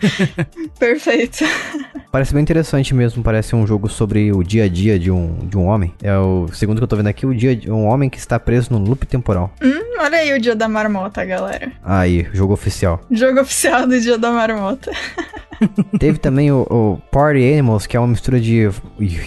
Perfeito. Parece bem interessante mesmo, parece um jogo sobre o dia a dia de um, de um homem. É o segundo que eu tô vendo aqui, o dia de um homem que está preso no loop temporal. Hum, olha aí o dia da marmota, galera. Aí, jogo oficial. Jogo oficial do dia da marmota. Teve também o, o Party Animals, que é uma mistura de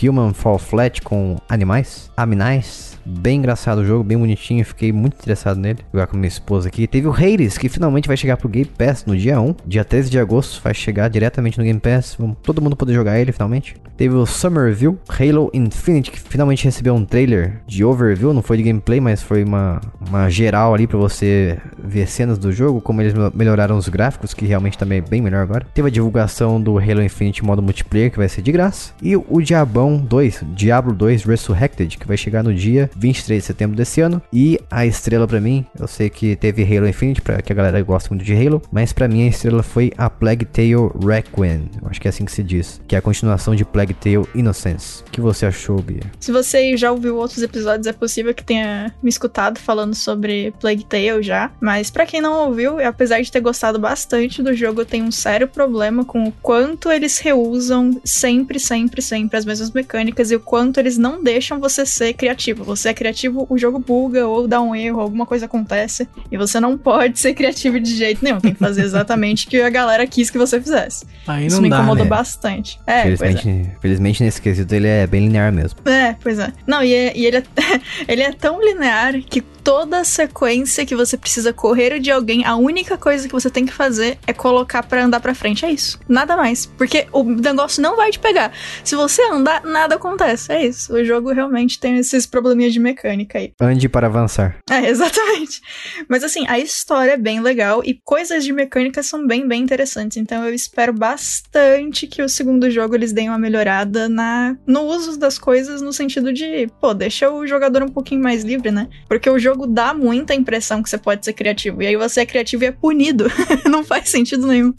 Human Fall Flat com animais. Aminais. Bem engraçado o jogo, bem bonitinho. Fiquei muito interessado nele. Jogar com minha esposa aqui. Teve o Hades, que finalmente vai chegar pro Game Pass no dia 1. Dia 13 de agosto vai chegar diretamente no Game Pass. Vamos todo mundo poder jogar ele finalmente. Teve o Summerville, Halo Infinite, que finalmente recebeu um trailer de overview. Não foi de gameplay, mas foi uma, uma geral ali pra você ver cenas do jogo. Como eles melhoraram os gráficos, que realmente também é bem melhor agora. Teve a divulgação do Halo Infinite modo multiplayer, que vai ser de graça. E o Diabão 2, Diablo 2 Resurrected, que vai chegar no dia 23 de setembro desse ano. E a estrela pra mim, eu sei que teve Halo Infinite, pra, que a galera gosta muito de Halo, mas pra mim a estrela foi a Plague Tale Requiem. Acho que é assim que se diz. Que é a continuação de Plague Tale Innocence. O que você achou, Bia? Se você já ouviu outros episódios, é possível que tenha me escutado falando sobre Plague Tale já. Mas para quem não ouviu, apesar de ter gostado bastante do jogo, eu tenho um sério problema com o quanto eles reusam sempre, sempre, sempre as mesmas mecânicas e o quanto eles não deixam você ser criativo. Você é criativo, o jogo buga ou dá um erro, alguma coisa acontece e você não pode ser criativo de jeito nenhum. Tem que fazer exatamente o que a galera quis que você fizesse. Aí Isso não me dá, incomodou né? bastante. É, pois é. Felizmente, felizmente nesse quesito ele é bem linear mesmo. É, pois é. Não, e, é- e ele, é, ele é tão linear que toda sequência que você precisa correr de alguém, a única coisa que você tem que fazer é colocar pra andar pra frente. É isso. Nada mais. Porque o negócio não vai te pegar. Se você andar, nada acontece. É isso. O jogo realmente tem esses probleminhas de mecânica aí. Ande para avançar. É, exatamente. Mas assim, a história é bem legal e coisas de mecânica são bem, bem interessantes. Então eu espero bastante que o segundo jogo eles deem uma melhorada na no uso das coisas no sentido de, pô, deixa o jogador um pouquinho mais livre, né? Porque o jogo dá muita impressão que você pode ser criativo. E aí você é criativo e é punido. Não faz sentido nenhum.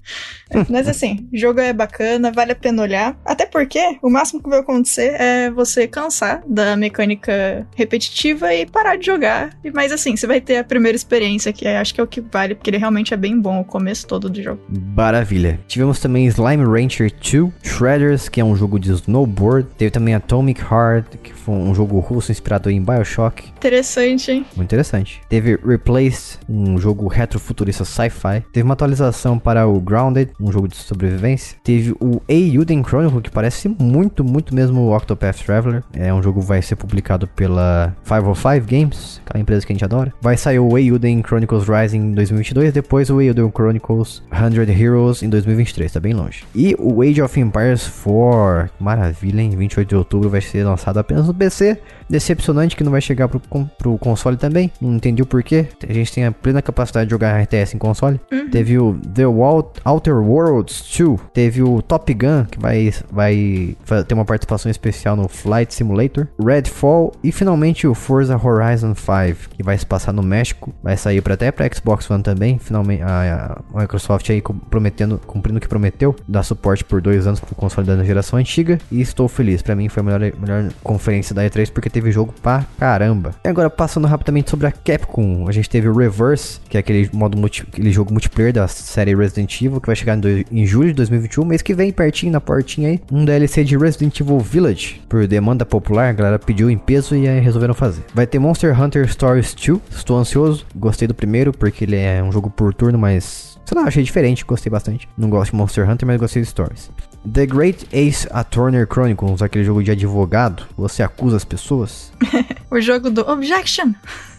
Mas assim, o jogo é bacana, vale a pena olhar. Até porque o máximo que vai acontecer é você cansar da mecânica repetitiva e parar de jogar. E- Mas assim, você vai ter a primeira experiência, que é- acho que é o que vale, porque ele realmente é bem bom o começo todo do jogo. Maravilha. Tivemos também Slime Rancher 2, Shredders, que é um jogo de snowboard. Teve também Atomic Heart, que foi um jogo russo inspirado em Bioshock. Interessante, hein? Muito interessante. Teve Replaced, um jogo retrofuturista sci-fi. Teve uma atualização para o Grounded, um jogo de sobrevivência. Teve o Eiyuden Chronicle, que parece muito, muito mesmo o Octopath Traveler. É um jogo que vai ser publicado pela 505 Games, aquela empresa que a gente adora. Vai sair o Eiyuden Chronicles Rising em 2022, depois o Eiyuden Chronicles 100 Heroes em 2023, tá bem longe. E o Age of Empires 4, maravilha, hein? 28 de outubro vai ser lançado apenas no PC. Decepcionante que não vai chegar pro, pro console também. Não entendi o porquê. A gente tem a plena capacidade de jogar RTS em console. Teve o The Wal- Outer Worlds 2. Teve o Top Gun, que vai, vai ter uma participação especial no Flight Simulator. Redfall. E finalmente o Forza Horizon 5, que vai se passar no México. Vai sair pra, até pra Xbox One também. Finalmente a, a Microsoft aí prometendo, cumprindo o que prometeu. Dar suporte por dois anos pro console da geração antiga. E estou feliz. Pra mim foi a melhor, melhor conferência da E3 porque teve jogo pra caramba. E agora passando rapidamente sobre a Capcom. A gente teve o Reverse, que é aquele modo multi, aquele jogo multiplayer da série Resident Evil, que vai chegar em, dois- em julho de 2021, mês que vem, pertinho na portinha aí. Um DLC de Resident Evil Village, por demanda popular, a galera pediu em peso e aí resolveram fazer. Vai ter Monster Hunter Stories 2, estou ansioso, gostei do primeiro porque ele é um jogo por turno, mas sei lá, achei diferente, gostei bastante. Não gosto de Monster Hunter, mas gostei de Stories. The Great Ace Attorney Chronicles, aquele jogo de advogado, você acusa as pessoas. O jogo do Objection.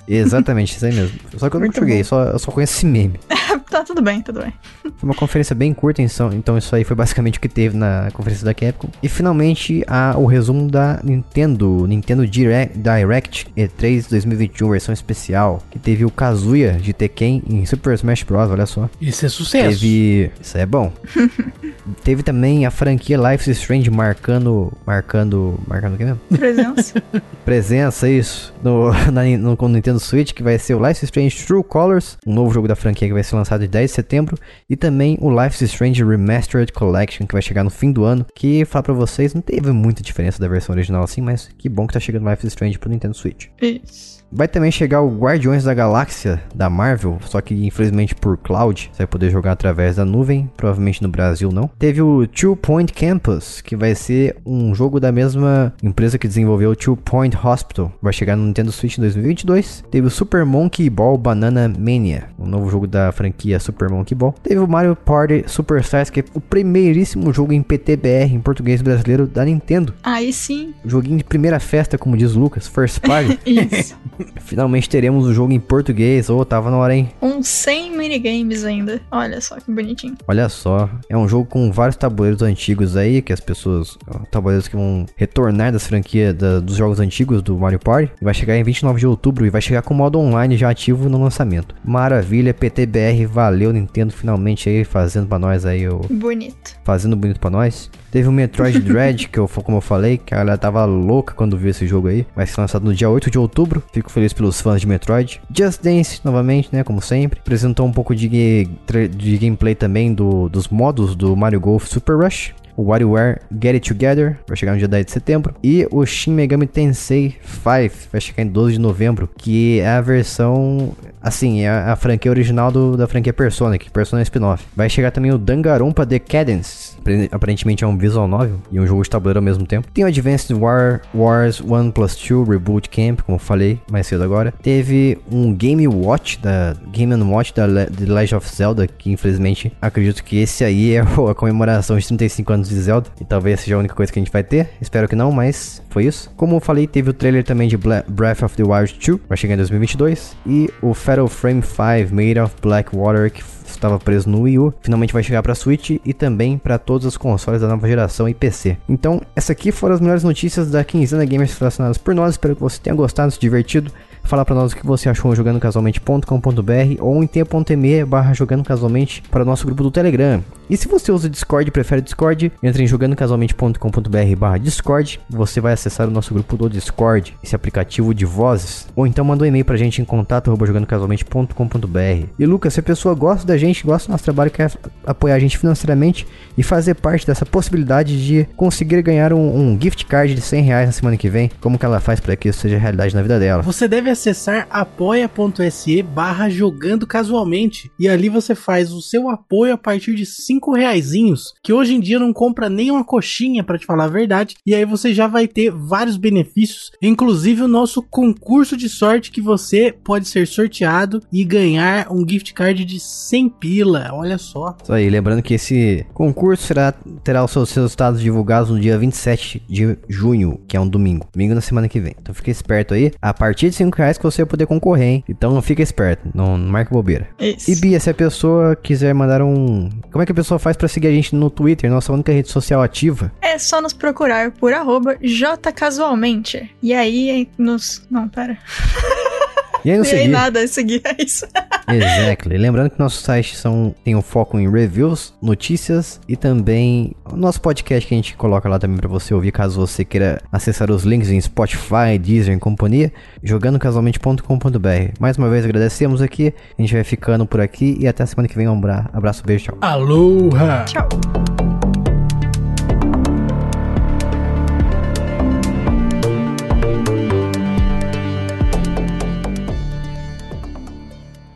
Exatamente, isso aí mesmo. Só que eu nunca joguei, só, eu só conheço esse meme. tá, tudo bem, tudo bem. Foi uma conferência bem curta, então, então isso aí foi basicamente o que teve na conferência da Capcom. E finalmente a, o resumo da Nintendo, Nintendo Direct, Direct E3 2021, versão especial, que teve o Kazuya de Tekken em Super Smash Bros, olha só. Isso é sucesso. Teve. Isso é bom. Teve também a franquia Life is Strange marcando. Marcando. Marcando o que mesmo? Presença. Presença, isso. No, na, no, no Nintendo Switch, que vai ser o Life is Strange True Colors, um novo jogo da franquia que vai ser lançado em 10 de setembro. E também o Life is Strange Remastered Collection, que vai chegar no fim do ano. Que, falar pra vocês, não teve muita diferença da versão original assim, mas que bom que tá chegando Life is Strange pro Nintendo Switch. Isso. Vai também chegar o Guardiões da Galáxia da Marvel, só que infelizmente por cloud, você vai poder jogar através da nuvem, provavelmente no Brasil não. Teve o Two Point Campus, que vai ser um jogo da mesma empresa que desenvolveu o Two Point Hospital, vai chegar no Nintendo Switch em 2022. Teve o Super Monkey Ball Banana Mania, um novo jogo da franquia Super Monkey Ball. Teve o Mario Party Superstars, que é o primeiríssimo jogo em PTBR, em português brasileiro, da Nintendo. Aí sim. Joguinho de primeira festa, como diz o Lucas, First Party. Isso. Finalmente teremos o jogo em português. Ô, oh, tava na hora, hein? Um 100 minigames ainda. Olha só que bonitinho. Olha só. É um jogo com vários tabuleiros antigos aí, que as pessoas. Tabuleiros que vão retornar das franquias da, dos jogos antigos do Mario Party. Vai chegar em 29 de outubro e vai chegar com modo online já ativo no lançamento. Maravilha, PTBR, valeu Nintendo finalmente aí fazendo pra nós aí o. Bonito. Fazendo bonito pra nós. Teve o Metroid Dread, que eu, como eu falei, que ela tava louca quando viu esse jogo aí. Vai ser lançado no dia 8 de outubro. Fico feliz pelos fãs de Metroid. Just Dance, novamente, né? Como sempre. Apresentou um pouco de, de gameplay também do, dos modos do Mario Golf Super Rush o WarioWare Get It Together, vai chegar no dia 10 de setembro, e o Shin Megami Tensei 5, vai chegar em 12 de novembro, que é a versão, assim, é a, franquia original do, da franquia Persona, que Persona é spin-off. Vai chegar também o Danganronpa Decadence, aparentemente é um visual novel e um jogo de tabuleiro ao mesmo tempo. Tem o Advanced War Wars 1 Plus 2 Reboot Camp, como falei mais cedo agora. Teve um Game Watch da Game Watch da The Legend of Zelda, que infelizmente acredito que esse aí é a comemoração de 35 anos de Zelda e talvez seja a única coisa que a gente vai ter. Espero que não, mas foi isso. Como eu falei, teve o trailer também de Breath of the Wild 2, vai chegar em 2022, e o Fatal Frame 5 Made of Black Water que estava preso no Wii U, finalmente vai chegar para Switch e também para todos os consoles da nova geração e PC. Então, essa aqui foram as melhores notícias da quinzena Gamers selecionadas por nós. Espero que você tenha gostado, se divertido. Fala para nós o que você achou jogando casualmente.com.br ou em t.me barra jogando casualmente para o nosso grupo do Telegram. E se você usa Discord prefere Discord, entre em jogandocasualmente.com.br barra Discord, você vai acessar o nosso grupo do Discord, esse aplicativo de vozes. Ou então manda um e-mail pra gente em contato jogandocasualmente.com.br. E Lucas, se a pessoa gosta da gente, gosta do nosso trabalho, quer apoiar a gente financeiramente e fazer parte dessa possibilidade de conseguir ganhar um, um gift card de 100 reais na semana que vem, como que ela faz para que isso seja realidade na vida dela? Você deve acessar apoia.se barra jogando casualmente. E ali você faz o seu apoio a partir de 5 reaisinhos, que hoje em dia não compra nem uma coxinha para te falar a verdade, e aí você já vai ter vários benefícios, inclusive o nosso concurso de sorte que você pode ser sorteado e ganhar um gift card de 100 pila, olha só. Isso aí, lembrando que esse concurso será, terá os seus resultados divulgados no dia 27 de junho, que é um domingo, domingo na semana que vem. Então fique esperto aí, a partir de 5 reais reais que você vai poder concorrer, hein? Então fica esperto, não, não marca bobeira. Isso. E Bia, se a pessoa quiser mandar um. Como é que a pessoa faz para seguir a gente no Twitter, nossa única rede social ativa? É só nos procurar por arroba jcasualmente. E aí nos. Não, pera. E aí, não seguir. nada, seguir é isso. exactly. Lembrando que nosso site são, tem um foco em reviews, notícias e também o nosso podcast que a gente coloca lá também para você ouvir, caso você queira acessar os links em Spotify, Deezer e companhia, jogandocasualmente.com.br. Mais uma vez agradecemos aqui, a gente vai ficando por aqui e até a semana que vem. Um abraço, beijo, tchau. Aloha! Tchau.